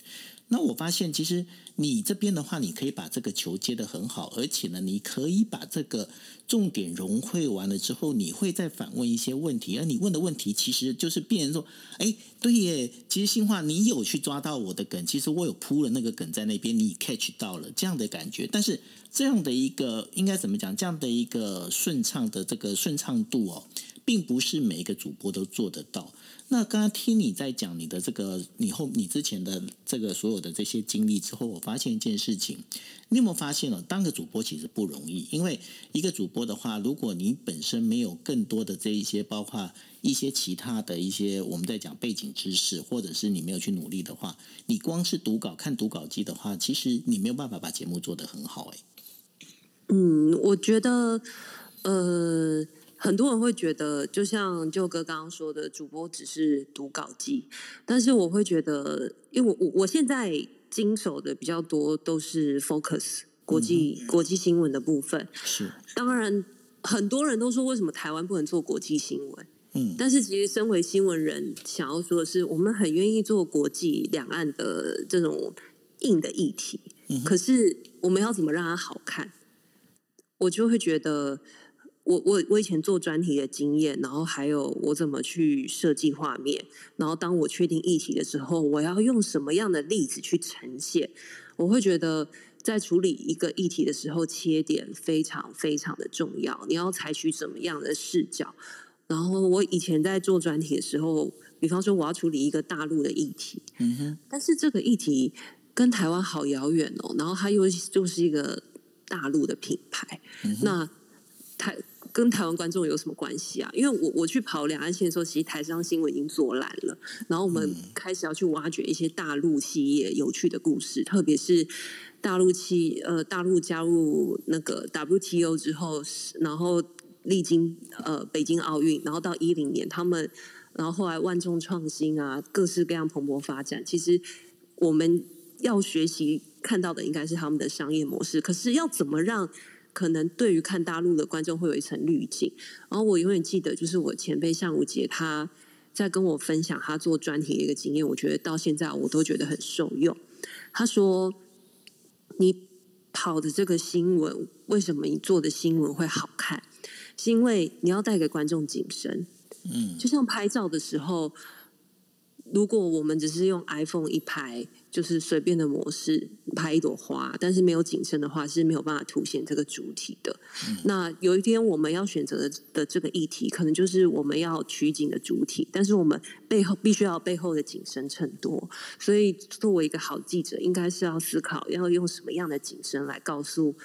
那我发现，其实你这边的话，你可以把这个球接得很好，而且呢，你可以把这个重点融会完了之后，你会再反问一些问题，而你问的问题其实就是变成说，哎，对耶，其实新话你有去抓到我的梗，其实我有铺了那个梗在那边，你 catch 到了这样的感觉，但是这样的一个应该怎么讲？这样的一个顺畅的这个顺畅度哦。并不是每一个主播都做得到。那刚刚听你在讲你的这个，你后你之前的这个所有的这些经历之后，我发现一件事情，你有没有发现呢？当个主播其实不容易，因为一个主播的话，如果你本身没有更多的这一些，包括一些其他的一些我们在讲背景知识，或者是你没有去努力的话，你光是读稿看读稿机的话，其实你没有办法把节目做得很好。哎，嗯，我觉得，呃。很多人会觉得，就像舅哥刚刚说的，主播只是读稿机。但是我会觉得，因为我我我现在经手的比较多都是 focus 国际国际新闻的部分。是，当然很多人都说，为什么台湾不能做国际新闻？嗯，但是其实身为新闻人，想要说的是，我们很愿意做国际两岸的这种硬的议题。嗯，可是我们要怎么让它好看？我就会觉得。我我我以前做专题的经验，然后还有我怎么去设计画面，然后当我确定议题的时候，我要用什么样的例子去呈现？我会觉得在处理一个议题的时候，切点非常非常的重要。你要采取怎么样的视角？然后我以前在做专题的时候，比方说我要处理一个大陆的议题，嗯哼，但是这个议题跟台湾好遥远哦，然后它又就是一个大陆的品牌，那台。跟台湾观众有什么关系啊？因为我我去跑两岸线的时候，其实台商新闻已经做烂了，然后我们开始要去挖掘一些大陆企业有趣的故事，特别是大陆企呃大陆加入那个 WTO 之后，然后历经呃北京奥运，然后到一零年他们，然后后来万众创新啊，各式各样蓬勃发展。其实我们要学习看到的应该是他们的商业模式，可是要怎么让？可能对于看大陆的观众会有一层滤镜，然后我永远记得，就是我前辈向武杰他在跟我分享他做专题的一个经验，我觉得到现在我都觉得很受用。他说：“你跑的这个新闻，为什么你做的新闻会好看？是因为你要带给观众景深。嗯，就像拍照的时候，如果我们只是用 iPhone 一拍。”就是随便的模式拍一朵花，但是没有景深的话是没有办法凸显这个主体的。那有一天我们要选择的这个议题，可能就是我们要取景的主体，但是我们背后必须要背后的景深衬托。所以作为一个好记者，应该是要思考要用什么样的景深来告诉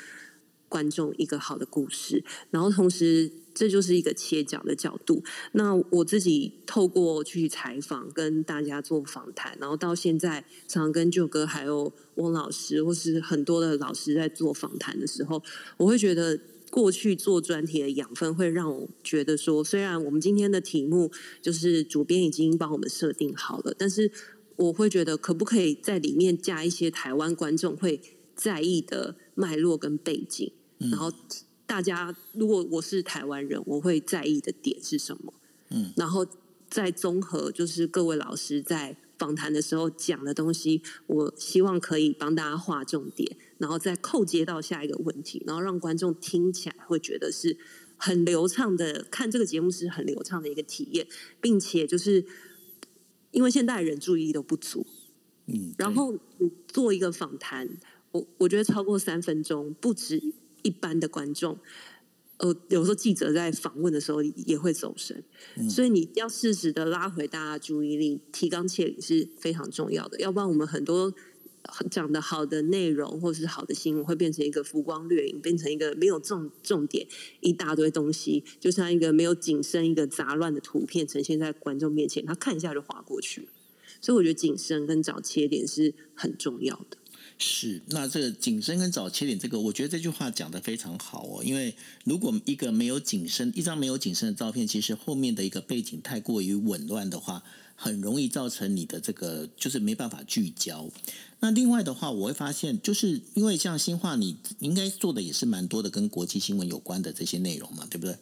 观众一个好的故事，然后同时。这就是一个切角的角度。那我自己透过去采访、跟大家做访谈，然后到现在常跟舅哥还有翁老师，或是很多的老师在做访谈的时候，我会觉得过去做专题的养分会让我觉得说，虽然我们今天的题目就是主编已经帮我们设定好了，但是我会觉得可不可以在里面加一些台湾观众会在意的脉络跟背景，然后。大家，如果我是台湾人，我会在意的点是什么？嗯，然后再综合，就是各位老师在访谈的时候讲的东西，我希望可以帮大家划重点，然后再扣接到下一个问题，然后让观众听起来会觉得是很流畅的，看这个节目是很流畅的一个体验，并且就是因为现代人注意力都不足，嗯，然后做一个访谈，我我觉得超过三分钟不止。一般的观众，呃，有时候记者在访问的时候也会走神，所以你要适时的拉回大家注意力，提纲挈领是非常重要的。要不然，我们很多讲的好的内容或是好的新闻，会变成一个浮光掠影，变成一个没有重重点，一大堆东西，就像一个没有景深、一个杂乱的图片呈现在观众面前，他看一下就划过去。所以，我觉得景深跟找切点是很重要的。是，那这个景深跟早切点，这个我觉得这句话讲的非常好哦。因为如果一个没有景深，一张没有景深的照片，其实后面的一个背景太过于紊乱的话，很容易造成你的这个就是没办法聚焦。那另外的话，我会发现，就是因为像新化，你应该做的也是蛮多的跟国际新闻有关的这些内容嘛，对不对？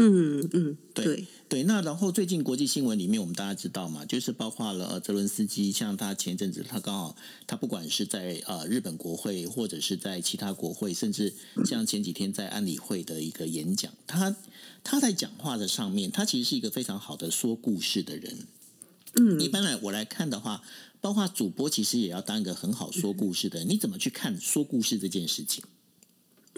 嗯嗯，对对，那然后最近国际新闻里面，我们大家知道嘛，就是包括了泽伦斯基，像他前阵子他刚好他不管是在呃日本国会，或者是在其他国会，甚至像前几天在安理会的一个演讲，他他在讲话的上面，他其实是一个非常好的说故事的人。嗯，一般来我来看的话，包括主播其实也要当一个很好说故事的人。你怎么去看说故事这件事情？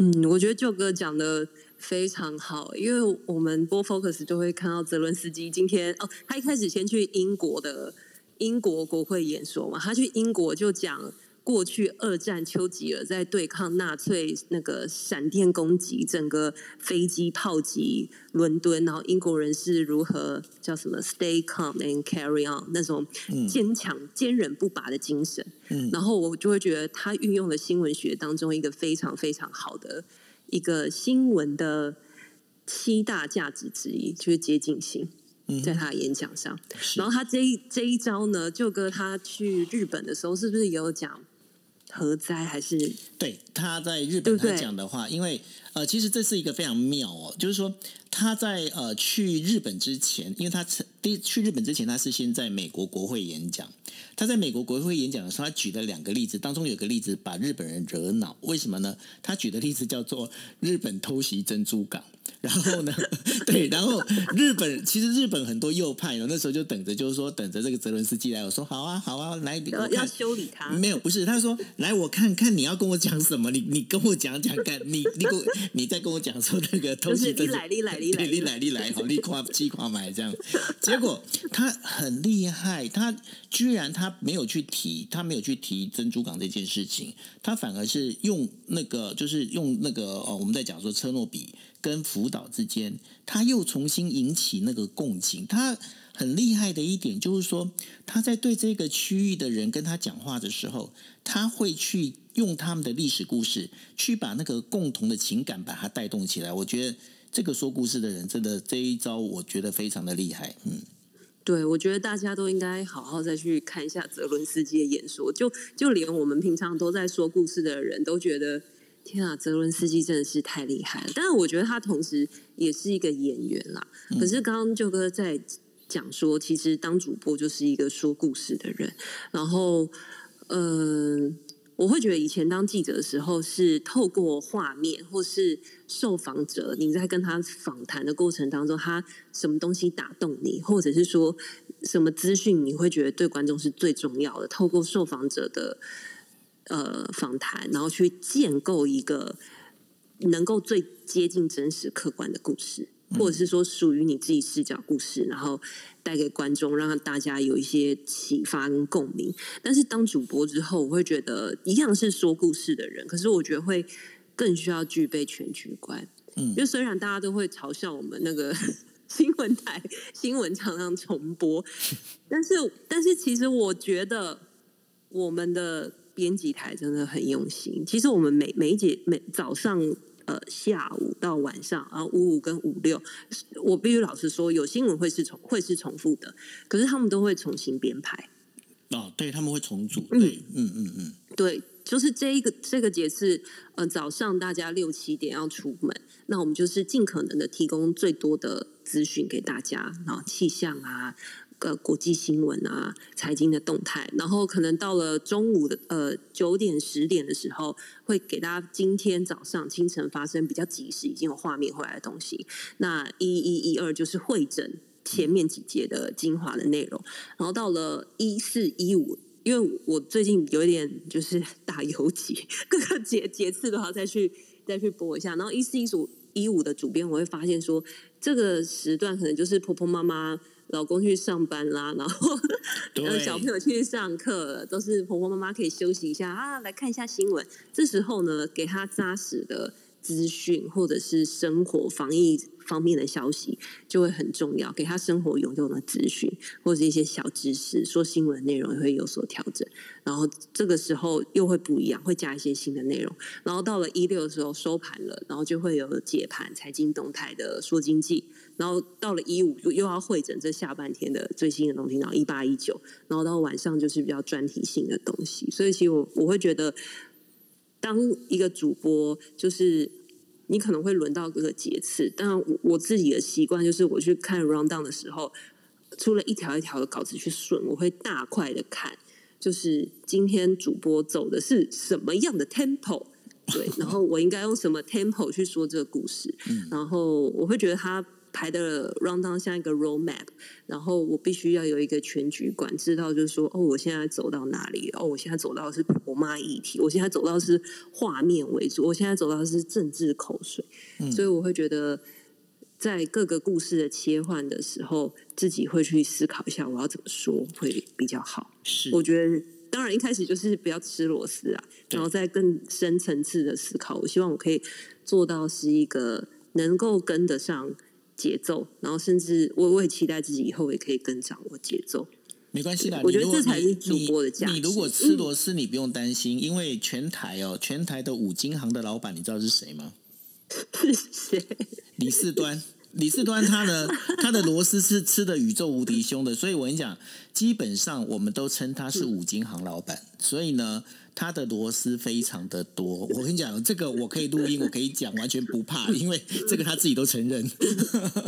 嗯，我觉得舅哥讲的非常好，因为我们播 Focus 就会看到泽伦斯基今天哦，他一开始先去英国的英国国会演说嘛，他去英国就讲。过去二战，丘吉尔在对抗纳粹那个闪电攻击，整个飞机炮击伦敦，然后英国人是如何叫什么 “stay calm and carry on” 那种坚强、坚韧不拔的精神。然后我就会觉得他运用了新闻学当中一个非常非常好的一个新闻的七大价值之一，就是接近性。在他的演讲上，然后他这一这一招呢，就哥他去日本的时候，是不是也有讲？核灾还是对他在日本他讲的话，因为呃，其实这是一个非常妙哦，就是说他在呃去日本之前，因为他第去日本之前，他是先在美国国会演讲。他在美国国会演讲的时候，他举了两个例子，当中有个例子把日本人惹恼，为什么呢？他举的例子叫做日本偷袭珍珠港。然后呢？对，然后日本其实日本很多右派，那时候就等着，就是说等着这个泽伦斯基来。我说好啊，好啊，来，要修理他。没有，不是，他说来，我看看你要跟我讲什么，你你跟我讲讲看，你你跟你再跟我讲说那个东西来你来你来你来你来，好，你夸七夸买这样。结果他很厉害，他居然他没有去提，他没有去提珍珠港这件事情，他反而是用那个就是用那个哦，我们在讲说车诺比。跟辅导之间，他又重新引起那个共情。他很厉害的一点就是说，他在对这个区域的人跟他讲话的时候，他会去用他们的历史故事，去把那个共同的情感把它带动起来。我觉得这个说故事的人真的这一招，我觉得非常的厉害。嗯，对，我觉得大家都应该好好再去看一下泽伦斯基的演说。就就连我们平常都在说故事的人都觉得。天啊，泽伦斯基真的是太厉害了！但是我觉得他同时也是一个演员啦。可是刚刚舅哥在讲说，其实当主播就是一个说故事的人。然后，嗯，我会觉得以前当记者的时候，是透过画面或是受访者，你在跟他访谈的过程当中，他什么东西打动你，或者是说什么资讯你会觉得对观众是最重要的？透过受访者的。呃，访谈，然后去建构一个能够最接近真实、客观的故事，或者是说属于你自己视角故事，然后带给观众，让大家有一些启发跟共鸣。但是当主播之后，我会觉得一样是说故事的人，可是我觉得会更需要具备全局观。嗯，因为虽然大家都会嘲笑我们那个 新闻台新闻常常重播，但是但是其实我觉得我们的。编辑台真的很用心。其实我们每每一节每早上呃下午到晚上啊五五跟五六，我必须老实说，有新闻会是重会是重复的，可是他们都会重新编排。哦，对他们会重组。对，嗯嗯嗯，对，就是这一个这个节是，呃，早上大家六七点要出门，那我们就是尽可能的提供最多的资讯给大家，然后气象啊。个国际新闻啊，财经的动态，然后可能到了中午的呃九点十点的时候，会给大家今天早上清晨发生比较及时已经有画面回来的东西。那一一一二就是会诊前面几节的精华的内容，然后到了一四一五，因为我最近有一点就是 打游击，各个节节次都要再去再去播一下。然后一四一五一五的主编我会发现说，这个时段可能就是婆婆妈妈。老公去上班啦，然后 小朋友去上课，都是婆婆妈妈可以休息一下啊，来看一下新闻。这时候呢，给他扎实的资讯，或者是生活防疫方面的消息，就会很重要。给他生活有用的资讯，或者一些小知识，说新闻内容也会有所调整。然后这个时候又会不一样，会加一些新的内容。然后到了一六的时候收盘了，然后就会有解盘、财经动态的说经济。然后到了一五又又要会诊这下半天的最新的东西，然后一八一九，然后到晚上就是比较专题性的东西。所以其实我我会觉得，当一个主播，就是你可能会轮到各个节次，但我我自己的习惯就是我去看 round down 的时候，出了一条一条的稿子去顺，我会大块的看，就是今天主播走的是什么样的 tempo。对，然后我应该用什么 tempo 去说这个故事？然后我会觉得他排的 round down 像一个 road map，然后我必须要有一个全局观，知道就是说，哦，我现在走到哪里？哦，我现在走到是婆妈议题，我现在走到是画面为主，我现在走到是政治口水，所以我会觉得。在各个故事的切换的时候，自己会去思考一下，我要怎么说会比较好。是，我觉得当然一开始就是不要吃螺丝啊，然后再更深层次的思考。我希望我可以做到是一个能够跟得上节奏，然后甚至我我也期待自己以后也可以跟掌握节奏。没关系啦，我觉得这才是主播的价值。你如果吃螺丝，你不用担心，因为全台哦，全台的五金行的老板，你知道是谁吗？是谁？李四端，李四端，他的 他的螺丝是吃的宇宙无敌凶的，所以我跟你讲，基本上我们都称他是五金行老板，所以呢，他的螺丝非常的多。我跟你讲，这个我可以录音，我可以讲，完全不怕，因为这个他自己都承认，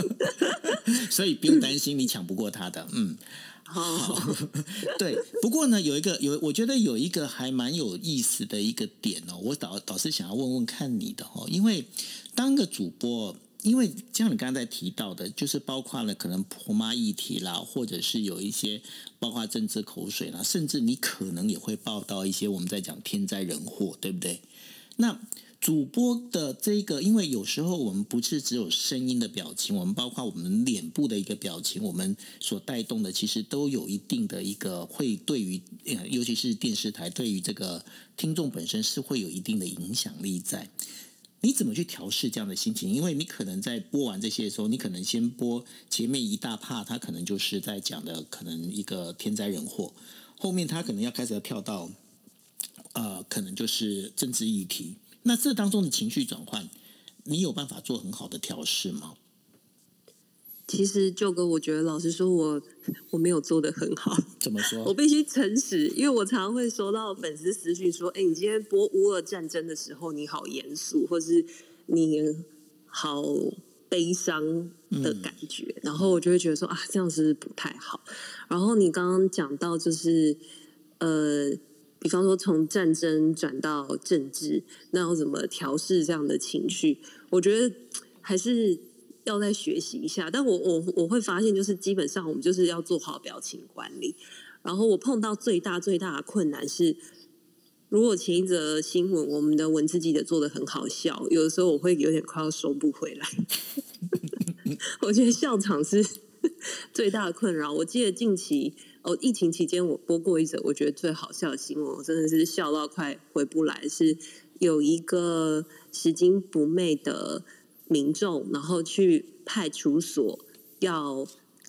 所以不用担心你抢不过他的。嗯，好，对。不过呢，有一个有，我觉得有一个还蛮有意思的一个点哦，我导导师想要问问看你的哦，因为当个主播。因为像你刚才提到的，就是包括了可能婆妈议题啦，或者是有一些包括政治口水啦，甚至你可能也会报道一些我们在讲天灾人祸，对不对？那主播的这个，因为有时候我们不是只有声音的表情，我们包括我们脸部的一个表情，我们所带动的，其实都有一定的一个会对于，尤其是电视台对于这个听众本身是会有一定的影响力在。你怎么去调试这样的心情？因为你可能在播完这些的时候，你可能先播前面一大帕，他可能就是在讲的可能一个天灾人祸，后面他可能要开始要跳到，呃，可能就是政治议题。那这当中的情绪转换，你有办法做很好的调试吗？其实，舅哥，我觉得老实说，我我没有做的很好。怎么说？我必须诚实，因为我常常会收到粉丝私讯说：“哎，你今天播乌俄战争的时候，你好严肃，或是你好悲伤的感觉。”然后我就会觉得说：“啊，这样是不太好。”然后你刚刚讲到，就是呃，比方说从战争转到政治，那要怎么调试这样的情绪？我觉得还是。要再学习一下，但我我我会发现，就是基本上我们就是要做好表情管理。然后我碰到最大最大的困难是，如果前一则新闻我们的文字记者做的很好笑，有的时候我会有点快要收不回来。我觉得笑场是 最大的困扰。我记得近期哦，疫情期间我播过一则我觉得最好笑的新闻，我真的是笑到快回不来。是有一个拾金不昧的。民众然后去派出所要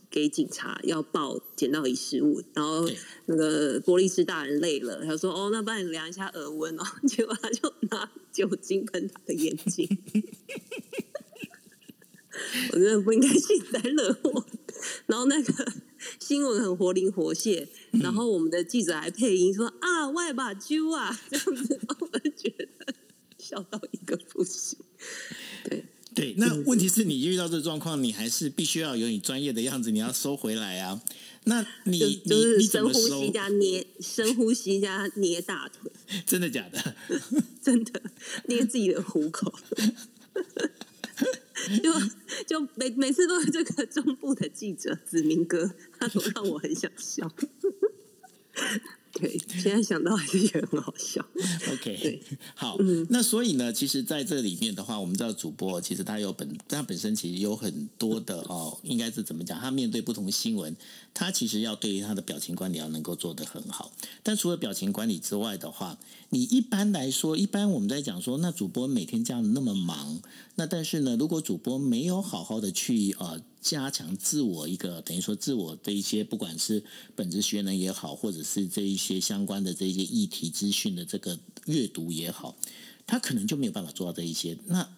给警察要报捡到遗失物，然后那个玻璃师大人累了，他说：“哦，那帮你量一下耳温哦。” 结果他就拿酒精喷他的眼睛。我真的不应该幸灾乐祸。然后那个新闻很活灵活现，然后我们的记者还配音说：“啊，外把揪啊！”这样子，我就觉得笑到一个不行。对。那问题是你遇到这状况，你还是必须要有你专业的样子，你要收回来啊。那你你你深呼吸加捏，深呼吸加捏大腿，真的假的？真的捏自己的虎口，就就每每次都是这个中部的记者子明哥，他都让我很想笑。对，现在想到还是觉得很好笑。OK，好，那所以呢，其实在这里面的话，我们知道主播其实他有本，他本身其实有很多的哦，应该是怎么讲？他面对不同新闻，他其实要对于他的表情管理要能够做得很好。但除了表情管理之外的话，你一般来说，一般我们在讲说，那主播每天这样那么忙，那但是呢，如果主播没有好好的去呃。加强自我一个等于说自我的一些，不管是本职学能也好，或者是这一些相关的这些议题资讯的这个阅读也好，他可能就没有办法做到这一些。那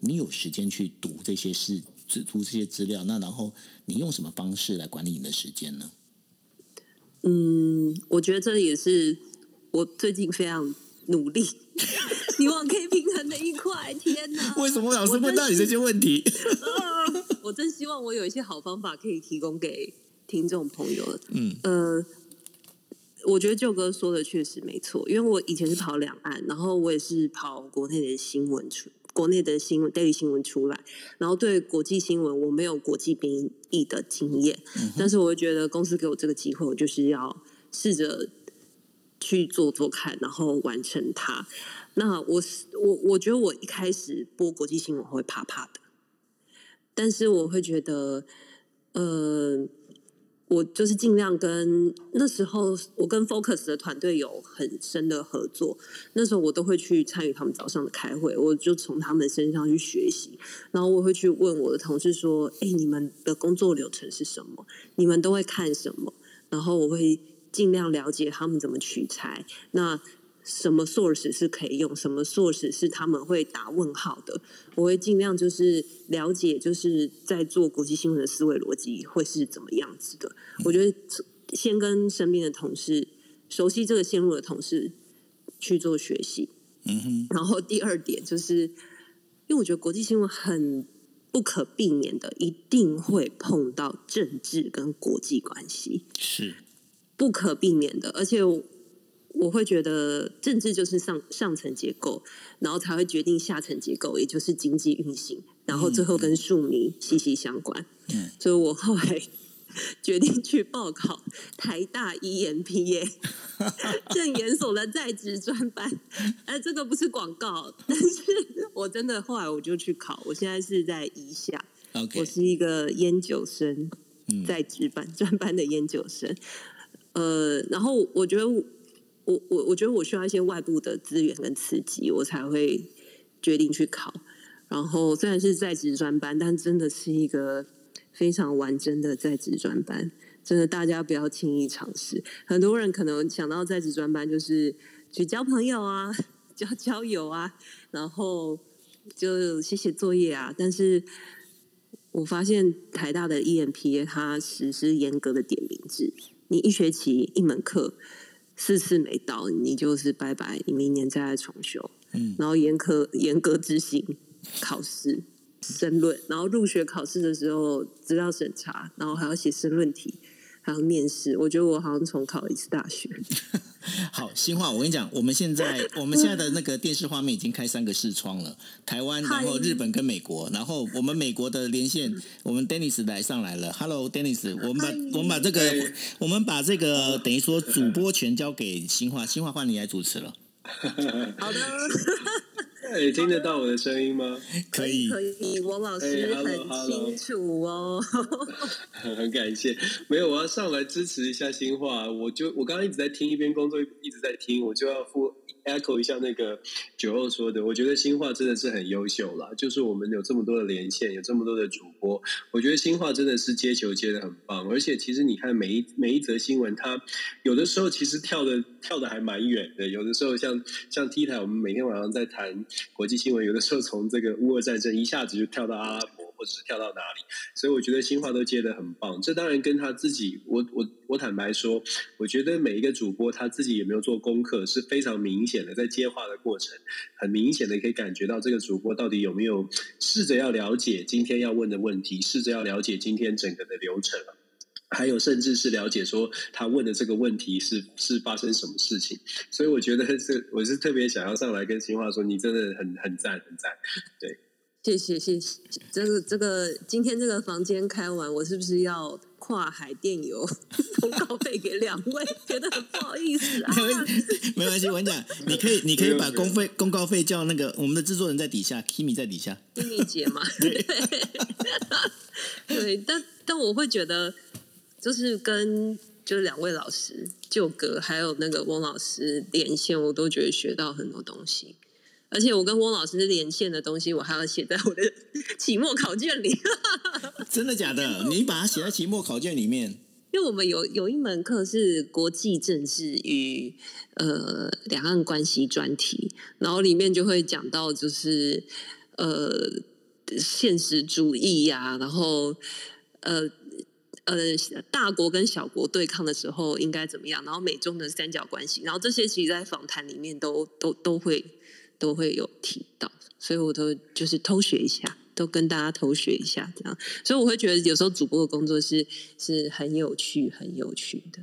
你有时间去读这些事，读这些资料，那然后你用什么方式来管理你的时间呢？嗯，我觉得这也是我最近非常努力。希望可以平衡的一块，天哪！为什么老师问到你这些问题？我真希望我有一些好方法可以提供给听众朋友。嗯，呃，我觉得舅哥说的确实没错，因为我以前是跑两岸，然后我也是跑国内的新闻出国内的新闻、daily 新闻出来，然后对国际新闻我没有国际编译的经验，但是我觉得公司给我这个机会，我就是要试着去做做看，然后完成它。那我是我，我觉得我一开始播国际新闻会怕怕的，但是我会觉得，呃。我就是尽量跟那时候我跟 Focus 的团队有很深的合作，那时候我都会去参与他们早上的开会，我就从他们身上去学习，然后我会去问我的同事说：“哎，你们的工作流程是什么？你们都会看什么？”然后我会尽量了解他们怎么取材。那什么 source 是可以用，什么 source 是他们会打问号的？我会尽量就是了解，就是在做国际新闻的思维逻辑会是怎么样子的。我觉得先跟身边的同事熟悉这个线路的同事去做学习。嗯哼。然后第二点就是，因为我觉得国际新闻很不可避免的，一定会碰到政治跟国际关系，是不可避免的，而且。我会觉得政治就是上上层结构，然后才会决定下层结构，也就是经济运行，然后最后跟庶民息息相关。嗯，所以我后来 决定去报考台大 EMBA 正研所的在职专班。哎，这个不是广告，但是我真的后来我就去考，我现在是在一下，我是一个研究生，在职班专班的研究生。呃，然后我觉得。我我我觉得我需要一些外部的资源跟刺激，我才会决定去考。然后虽然是在职专班，但真的是一个非常完整的在职专班。真的，大家不要轻易尝试。很多人可能想到在职专班就是去交朋友啊、交交友啊，然后就写写作业啊。但是我发现台大的 EMP 它实施严格的点名制，你一学期一门课。四次没到，你就是拜拜，你明年再来重修。嗯，然后严苛严格执行考试、申论，然后入学考试的时候资料审查，然后还要写申论题。还有面试，我觉得我好像重考一次大学。好，新话，我跟你讲，我们现在我们现在的那个电视画面已经开三个视窗了，台湾，然后日本跟美国，然后我们美国的连线，我们 Dennis 来上来了，Hello，Dennis，我们把我们把这个我们把这个等于说主播权交给新话，新话换你来主持了。好的。哎，听得到我的声音吗？可以，可以，王老师很清楚哦。很感谢，没有，我要上来支持一下新话。我就我刚刚一直在听，一边工作一直在听，我就要付。Echo 一下那个九二说的，我觉得新话真的是很优秀了。就是我们有这么多的连线，有这么多的主播，我觉得新话真的是接球接的很棒。而且其实你看每一每一则新闻，它有的时候其实跳的跳的还蛮远的。有的时候像像 T 台，我们每天晚上在谈国际新闻，有的时候从这个乌俄战争一下子就跳到阿拉伯。或者是跳到哪里，所以我觉得新话都接的很棒。这当然跟他自己，我我我坦白说，我觉得每一个主播他自己有没有做功课是非常明显的。在接话的过程，很明显的可以感觉到这个主播到底有没有试着要了解今天要问的问题，试着要了解今天整个的流程，还有甚至是了解说他问的这个问题是是发生什么事情。所以我觉得这我是特别想要上来跟新话说，你真的很很赞很赞，对。谢谢谢谢，这个这个今天这个房间开完，我是不是要跨海电邮通告费给两位？觉得很不好意思啊。没关系，我跟你讲，你可以你可以把公费公告费叫那个我们的制作人在底下，Kimi 在底下，Kimi 姐嘛。对，对，但但我会觉得，就是跟就是两位老师舅哥还有那个翁老师连线，我都觉得学到很多东西。而且我跟翁老师连线的东西，我还要写在我的 期末考卷里。真的假的？你把它写在期末考卷里面？因为我们有有一门课是国际政治与呃两岸关系专题，然后里面就会讲到就是呃现实主义呀，然后呃呃大国跟小国对抗的时候应该怎么样，然后美中的三角关系，然后这些其实，在访谈里面都都都会。都会有提到，所以我都就是偷学一下，都跟大家偷学一下，这样，所以我会觉得有时候主播的工作是是很有趣、很有趣的。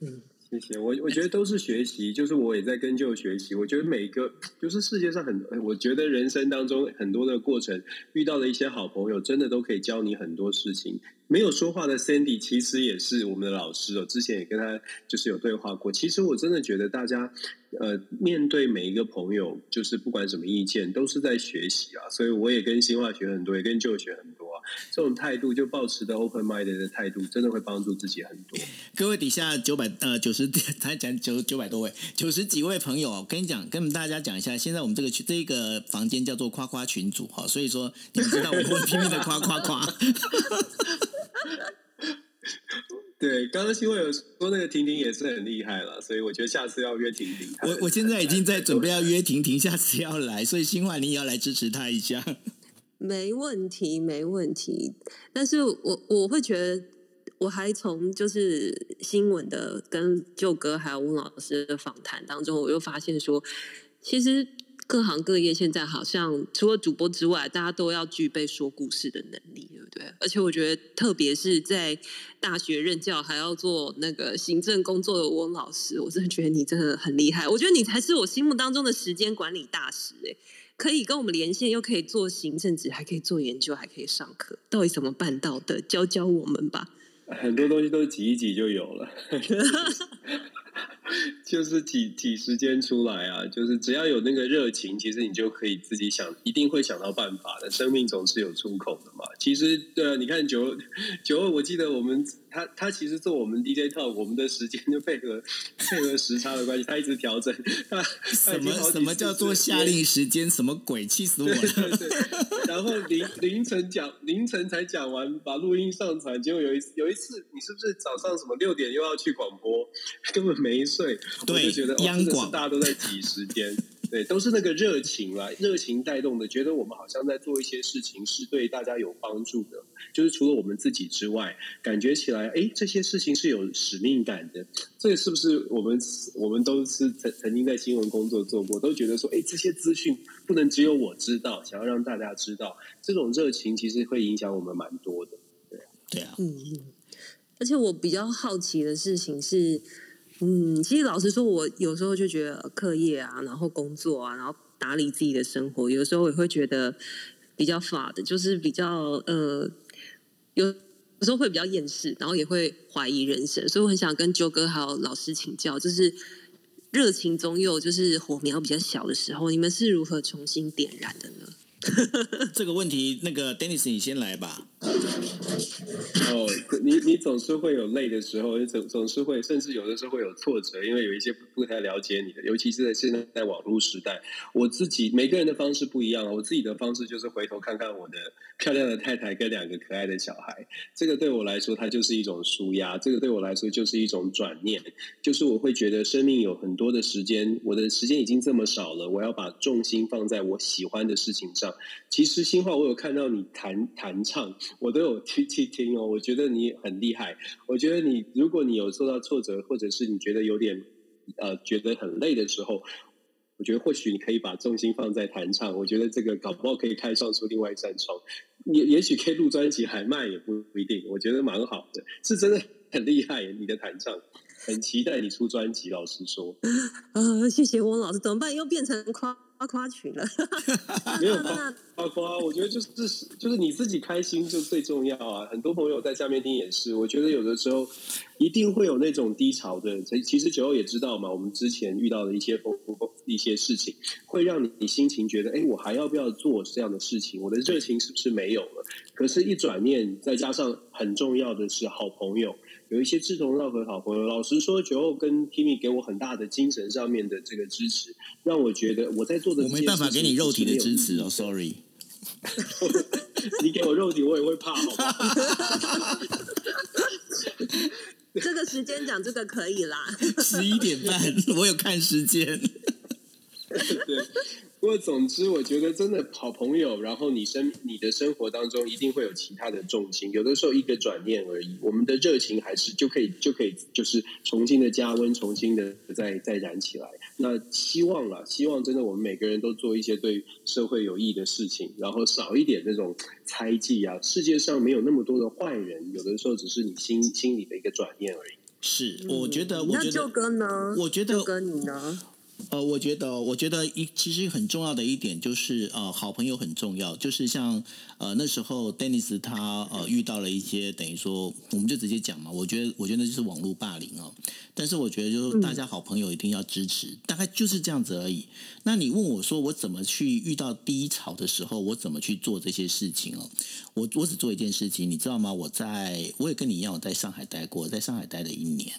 嗯，谢谢我，我觉得都是学习，就是我也在跟旧学习。我觉得每一个就是世界上很，我觉得人生当中很多的过程，遇到的一些好朋友，真的都可以教你很多事情。没有说话的 Sandy 其实也是我们的老师哦，之前也跟他就是有对话过。其实我真的觉得大家呃，面对每一个朋友，就是不管什么意见，都是在学习啊。所以我也跟新化学很多，也跟旧学很多啊。这种态度就保持的 open minded 的态度，真的会帮助自己很多。各位底下九百呃九十，才讲九九百多位，九十几位朋友，跟你讲，跟大家讲一下，现在我们这个群这个房间叫做夸夸群组哈，所以说你们知道我会拼命的夸夸夸。对，刚刚新闻有说那个婷婷也是很厉害了，所以我觉得下次要约婷婷。我我现在已经在准备要约婷婷，下次要来，所以新华你也要来支持她一下。没问题，没问题。但是我我会觉得，我还从就是新闻的跟舅哥还有翁老师的访谈当中，我又发现说，其实。各行各业现在好像除了主播之外，大家都要具备说故事的能力，对不对？而且我觉得，特别是在大学任教还要做那个行政工作的翁老师，我真的觉得你真的很厉害。我觉得你才是我心目当中的时间管理大师，哎，可以跟我们连线，又可以做行政职，还可以做研究，还可以上课，到底怎么办到的？教教我们吧。很多东西都挤一挤就有了。就是挤挤时间出来啊！就是只要有那个热情，其实你就可以自己想，一定会想到办法的。生命总是有出口的嘛。其实，对啊，你看九九二，我记得我们。他他其实做我们 DJ talk，我们的时间就配合配合时差的关系，他一直调整。他什么什么叫做夏令时间？什么鬼？气死我了！然后凌凌晨讲凌晨才讲完，把录音上传。结果有一有一次，你是不是早上什么六点又要去广播，根本没睡？我就觉得央广大家都在挤时间。对，都是那个热情啦，热情带动的，觉得我们好像在做一些事情是对大家有帮助的，就是除了我们自己之外，感觉起来，哎，这些事情是有使命感的。这个是不是我们我们都是曾曾经在新闻工作做过，都觉得说，哎，这些资讯不能只有我知道，想要让大家知道，这种热情其实会影响我们蛮多的。对啊，对啊，嗯嗯。而且我比较好奇的事情是。嗯，其实老实说，我有时候就觉得课业啊，然后工作啊，然后打理自己的生活，有时候也会觉得比较乏的，就是比较呃，有有时候会比较厌世，然后也会怀疑人生，所以我很想跟九哥还有老师请教，就是热情总有就是火苗比较小的时候，你们是如何重新点燃的呢？这个问题，那个 Dennis 你先来吧。哦，你你总是会有累的时候，总总是会，甚至有的时候会有挫折，因为有一些不太了解你的，尤其是在现在在网络时代，我自己每个人的方式不一样，我自己的方式就是回头看看我的漂亮的太太跟两个可爱的小孩，这个对我来说，它就是一种舒压，这个对我来说就是一种转念，就是我会觉得生命有很多的时间，我的时间已经这么少了，我要把重心放在我喜欢的事情上。其实新话，我有看到你弹弹唱。我都有去去听哦，我觉得你很厉害。我觉得你，如果你有受到挫折，或者是你觉得有点呃觉得很累的时候，我觉得或许你可以把重心放在弹唱。我觉得这个搞不好可以开创出另外一扇窗，也也许可以录专辑还卖也不不一定。我觉得蛮好的，是真的很厉害，你的弹唱。很期待你出专辑，老实说。呃，谢谢翁老师，怎么办？又变成夸夸夸群了。没有夸夸夸，我觉得就是就是你自己开心就最重要啊。很多朋友在下面听也是，我觉得有的时候一定会有那种低潮的。其实九欧也知道嘛，我们之前遇到的一些风风一些事情，会让你心情觉得，哎，我还要不要做这样的事情？我的热情是不是没有了？可是，一转念，再加上很重要的是好朋友。有一些志同道合好朋友，老实说，九欧跟 Kimi 给我很大的精神上面的这个支持，让我觉得我在做的我没办法给你肉体的支持哦，Sorry。你给我肉体，我也会怕，好吧？这个时间讲这个可以啦，十一点半，我有看时间。对。不过，总之，我觉得真的好朋友，然后你生你的生活当中一定会有其他的重心，有的时候一个转念而已，我们的热情还是就可以就可以就是重新的加温，重新的再再燃起来。那希望啊，希望真的我们每个人都做一些对社会有益的事情，然后少一点那种猜忌啊。世界上没有那么多的坏人，有的时候只是你心心里的一个转念而已。是，我觉得，我觉那舅得，哥呢？我觉得舅哥你呢？呃，我觉得，我觉得一其实很重要的一点就是，呃，好朋友很重要。就是像呃那时候，Dennis 他呃遇到了一些等于说，我们就直接讲嘛。我觉得，我觉得那就是网络霸凌哦。但是我觉得，就是大家好朋友一定要支持，大概就是这样子而已。那你问我说，我怎么去遇到低潮的时候，我怎么去做这些事情哦？我我只做一件事情，你知道吗？我在我也跟你一样，我在上海待过，在上海待了一年。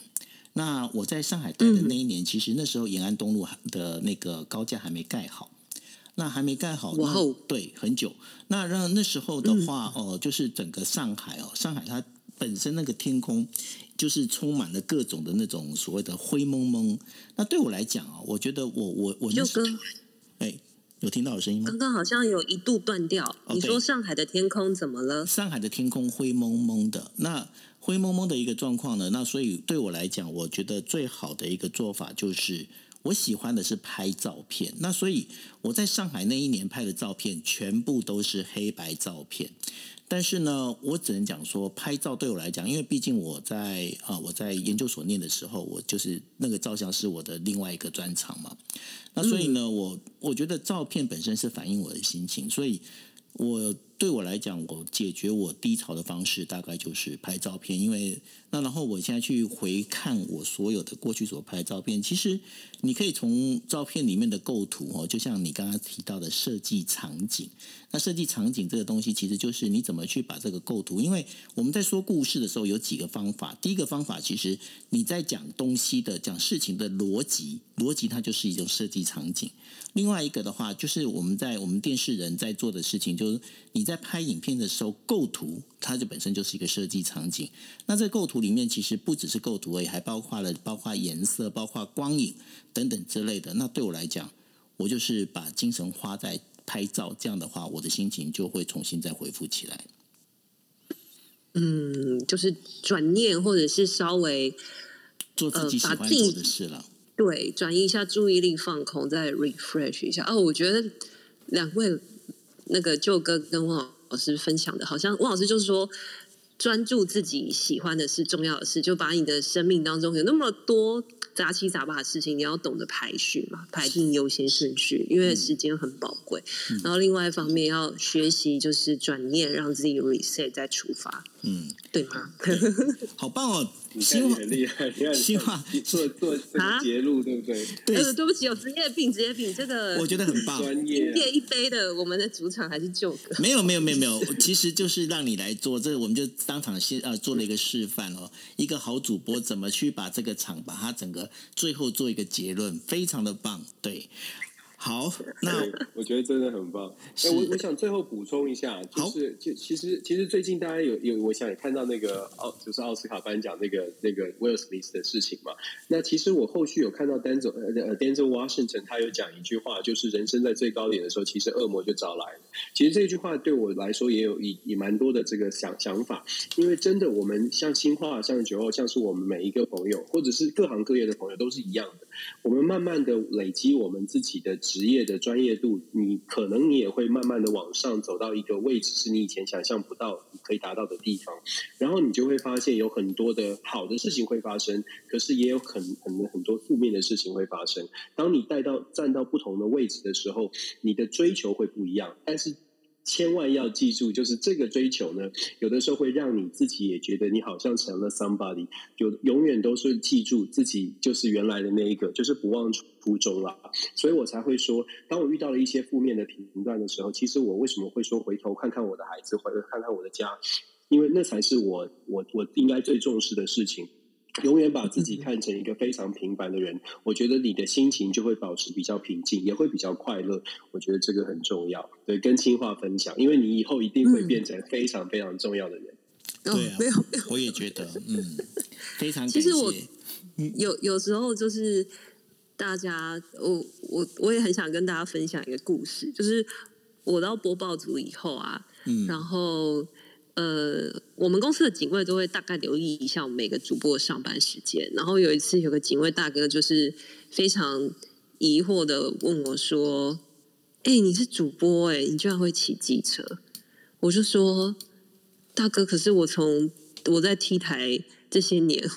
那我在上海待的那一年，其实那时候延安东路的那个高架还没盖好，那还没盖好，那哇哦对，很久。那让那时候的话，哦、就是整个上海哦，上海它本身那个天空就是充满了各种的那种所谓的灰蒙蒙。那对我来讲啊、我觉得我我我那时舅哥，哎，有听到有声音吗刚？刚好像有一度断掉。哦你说上海的天空怎么了？上海的天空灰蒙蒙的，那灰蒙蒙的一个状况呢，那所以对我来讲，我觉得最好的一个做法就是，我喜欢的是拍照片。那所以我在上海那一年拍的照片，全部都是黑白照片。但是呢，我只能讲说，拍照对我来讲，因为毕竟我在啊、我在研究所念的时候，我就是那个照相是我的另外一个专长嘛。那所以呢，我我觉得照片本身是反映我的心情，所以我对我来讲，我解决我低潮的方式大概就是拍照片，因为那然后我现在去回看我所有的过去所拍照片，其实你可以从照片里面的构图哦，就像你刚刚提到的设计场景，那设计场景这个东西，其实就是你怎么去把这个构图，因为我们在说故事的时候有几个方法，第一个方法其实你在讲东西的讲事情的逻辑，逻辑它就是一种设计场景。另外一个的话，就是我们在我们电视人在做的事情，就是你在拍影片的时候，构图它就本身就是一个设计场景。那在构图里面其实不只是构图而已，还包括了包括颜色、包括光影等等之类的。那对我来讲，我就是把精神花在拍照，这样的话，我的心情就会重新再恢复起来。嗯，就是转念或者是稍微做自己喜欢做的事了。对转移一下注意力，放空，再 refresh 一下。哦，我觉得两位那个舅哥跟汪老师分享的，好像汪老师就是说。专注自己喜欢的事，重要的事，就把你的生命当中有那么多杂七杂八的事情，你要懂得排序嘛，排定优先顺序，因为时间很宝贵。然后另外一方面要学习，就是转念，让自己 reset 再出发，嗯，对吗？好棒哦！希望很厉害，你看希望做做这啊个节录，对不对？对，呃，对不起，有职业病，职业病，这个我觉得很棒。专业啊、一杯的，我们的主场还是旧歌。没有没有没有没有，其实就是让你来做，这我们就当场先呃做了一个示范哦，一个好主播怎么去把这个场把它整个最后做一个结论，非常的棒。对，好，那，我觉得真的很棒。是 哎，我我想最后补充一下，就是就其实其实最近大家有有，我想也看到那个奥就是奥斯卡颁奖那个那个威尔史密斯的事情嘛。那其实我后续有看到 Denzel 呃呃 Denzel Washington 他有讲一句话，就是人生在最高点的时候，其实恶魔就找来了。其实这句话对我来说也有也也蛮多的这个想想法，因为真的我们像新化、像九号，像是我们每一个朋友，或者是各行各业的朋友都是一样的。我们慢慢的累积我们自己的职业的专业度，你可能你也会慢慢的往上走到一个位置，是你以前想象不到可以达到的地方。然后你就会发现有很多的好的事情会发生，可是也有很很很多负面的事情会发生。当你带到站到不同的位置的时候，你的追求会不一样，但是。千万要记住，就是这个追求呢，有的时候会让你自己也觉得你好像成了 somebody，就永远都是记住自己就是原来的那一个，就是不忘初衷啦。所以我才会说，当我遇到了一些负面的评断的时候，其实我为什么会说回头看看我的孩子，回头看看我的家，因为那才是我我我应该最重视的事情。永远把自己看成一个非常平凡的人，我觉得你的心情就会保持比较平静，也会比较快乐。我觉得这个很重要，对，跟清化分享，因为你以后一定会变成非常非常重要的人。哦对啊，没有没有，我也觉得，嗯，非常感谢。其实我有有时候就是大家，我我我也很想跟大家分享一个故事，就是我到播报组以后啊，嗯然后呃，我们公司的警卫都会大概留意一下我们每个主播的上班时间。然后有一次，有个警卫大哥就是非常疑惑的问我说：“哎、你是主播哎、你居然会骑机车？”我就说：“大哥，可是我从我在 T 台这些年，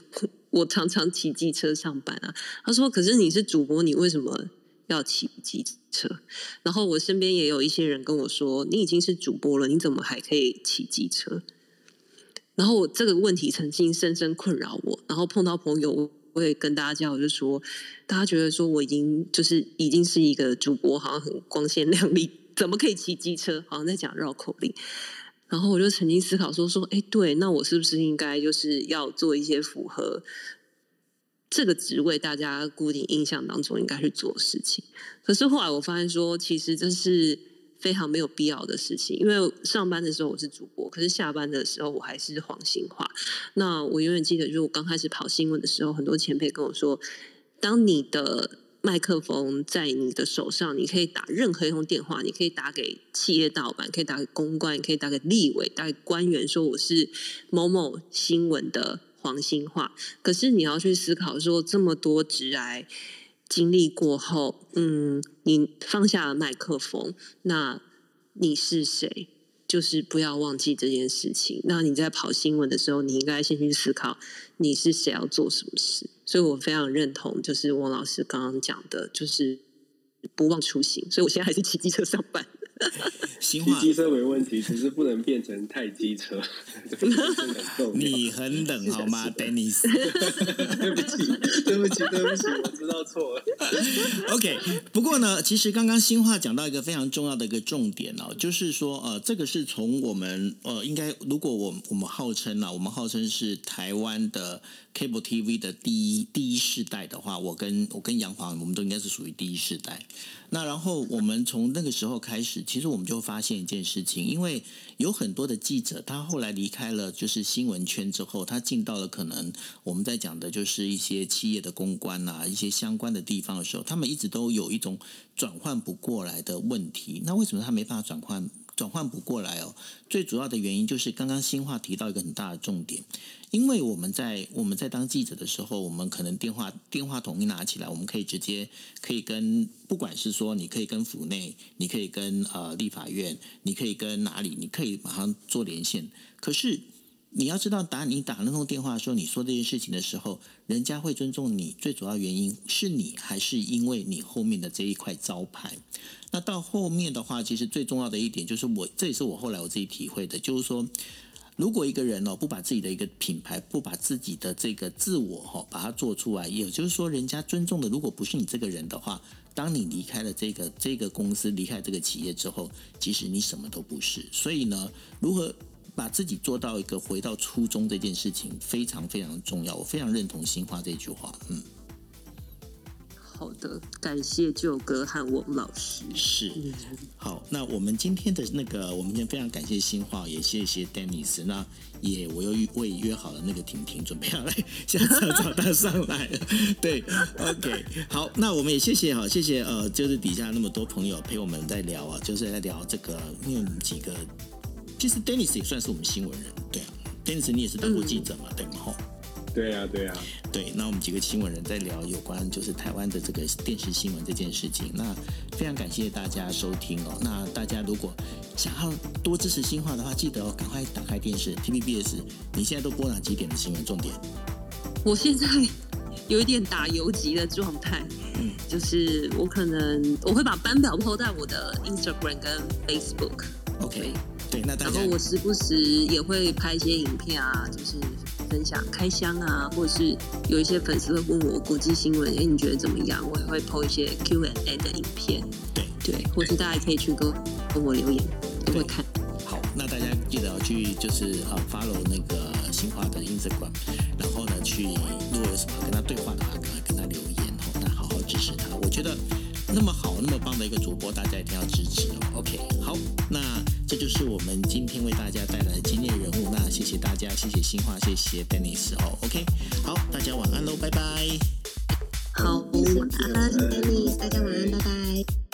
我常常骑机车上班啊。他说：“可是你是主播，你为什么要骑机车？”车然后我身边也有一些人跟我说：“你已经是主播了，你怎么还可以骑机车？”然后我这个问题曾经深深困扰我。然后碰到朋友，我会跟大家讲，我就说，大家觉得说我已经就是已经是一个主播，好像很光鲜亮丽，怎么可以骑机车？好像在讲绕口令。然后我就曾经思考说说，哎，对，那我是不是应该就是要做一些符合这个职位大家固定印象当中应该去做事情？可是后来我发现说，其实这是非常没有必要的事情。因为上班的时候我是主播，可是下班的时候我还是黄兴化。那我永远记得，就我刚开始跑新闻的时候，很多前辈跟我说，当你的麦克风在你的手上，你可以打任何一通电话，你可以打给企业盗版，可以打给公关，可以打给立委，打给官员，说我是某某新闻的黄心化。可是你要去思考，说这么多直癌经历过后，嗯，你放下了麦克风，那你是谁？就是不要忘记这件事情。那你在跑新闻的时候，你应该先去思考你是谁，要做什么事。所以我非常认同，就是王老师刚刚讲的，就是不忘初心。所以我现在还是骑机车上班。新骑机车没问题，只是不能变成太机车。你很冷好吗，Dennis？对不起，对不起，对不起，我知道错了。OK，不过呢，其实刚刚新话讲到一个非常重要的一个重点哦，就是说呃，这个是从我们呃，应该如果我我们号称啊，我们号称是台湾的 Cable TV 的第一第一世代的话，我跟我跟杨黄，我们都应该是属于第一世代。那然后我们从那个时候开始，其实我们就发现一件事情，因为有很多的记者，他后来离开了就是新闻圈之后，他进到了可能我们在讲的就是一些企业的公关啊，一些相关的地方的时候，他们一直都有一种转换不过来的问题。那为什么他没办法转换转换不过来哦？最主要的原因就是刚刚新话提到一个很大的重点。因为我们在我们在当记者的时候，我们可能电话电话筒一拿起来，我们可以直接可以跟不管是说你可以跟府内，你可以跟呃立法院，你可以跟哪里，你可以马上做连线。可是你要知道，打你打那通电话说你说这件事情的时候，人家会尊重你，最主要原因是你还是因为你后面的这一块招牌。那到后面的话，其实最重要的一点就是我这也是我后来我自己体会的，就是说。如果一个人哦不把自己的一个品牌，不把自己的这个自我哈，把它做出来，也就是说，人家尊重的，如果不是你这个人的话，当你离开了这个这个公司，离开这个企业之后，其实你什么都不是。所以呢，如何把自己做到一个回到初衷这件事情，非常非常重要。我非常认同新花这句话，嗯。好的，感谢舅哥和王老师。是，好，那我们今天的那个，我们今天非常感谢新花，也谢谢 Dennis。那也，我又我也约好了那个婷婷，准备要来下次找他上来了。对，OK，好，那我们也谢谢哈，谢谢呃，就是底下那么多朋友陪我们在聊啊，就是在聊这个，因为几个，其实 Dennis 也算是我们新闻人，对啊，Dennis 你也是当过记者嘛，对吗？吼。对呀，对呀，对。那我们几个新闻人在聊有关就是台湾的这个电视新闻这件事情。那非常感谢大家收听哦。那大家如果想要多支持新话的话，记得哦，赶快打开电视 TVBS。你现在都播哪几点的新闻重点？我现在有一点打游击的状态，嗯，就是我可能我会把班表抛在我的 Instagram 跟 Facebook。OK，对，那然后我时不时也会拍一些影片啊，就是。分享开箱啊，或者是有一些粉丝会问我国际新闻，哎，你觉得怎么样？我也会 PO 一些 Q&A 的影片，对对，或是大家可以去跟跟我留言，都会看。好，那大家记得要去就是呃 follow 那个新华的 Instagram，然后呢去如果有什么跟他对话的话，赶快跟他留言哦，那好好支持他。我觉得那么好那么棒的一个主播，大家一定要支持哦。OK，好，那。这就是我们今天为大家带来的今日人物。那谢谢大家，谢谢新华，谢谢 Dennis 哦。OK，好，大家晚安喽，拜拜。好，晚安，Dennis，大家晚安。拜拜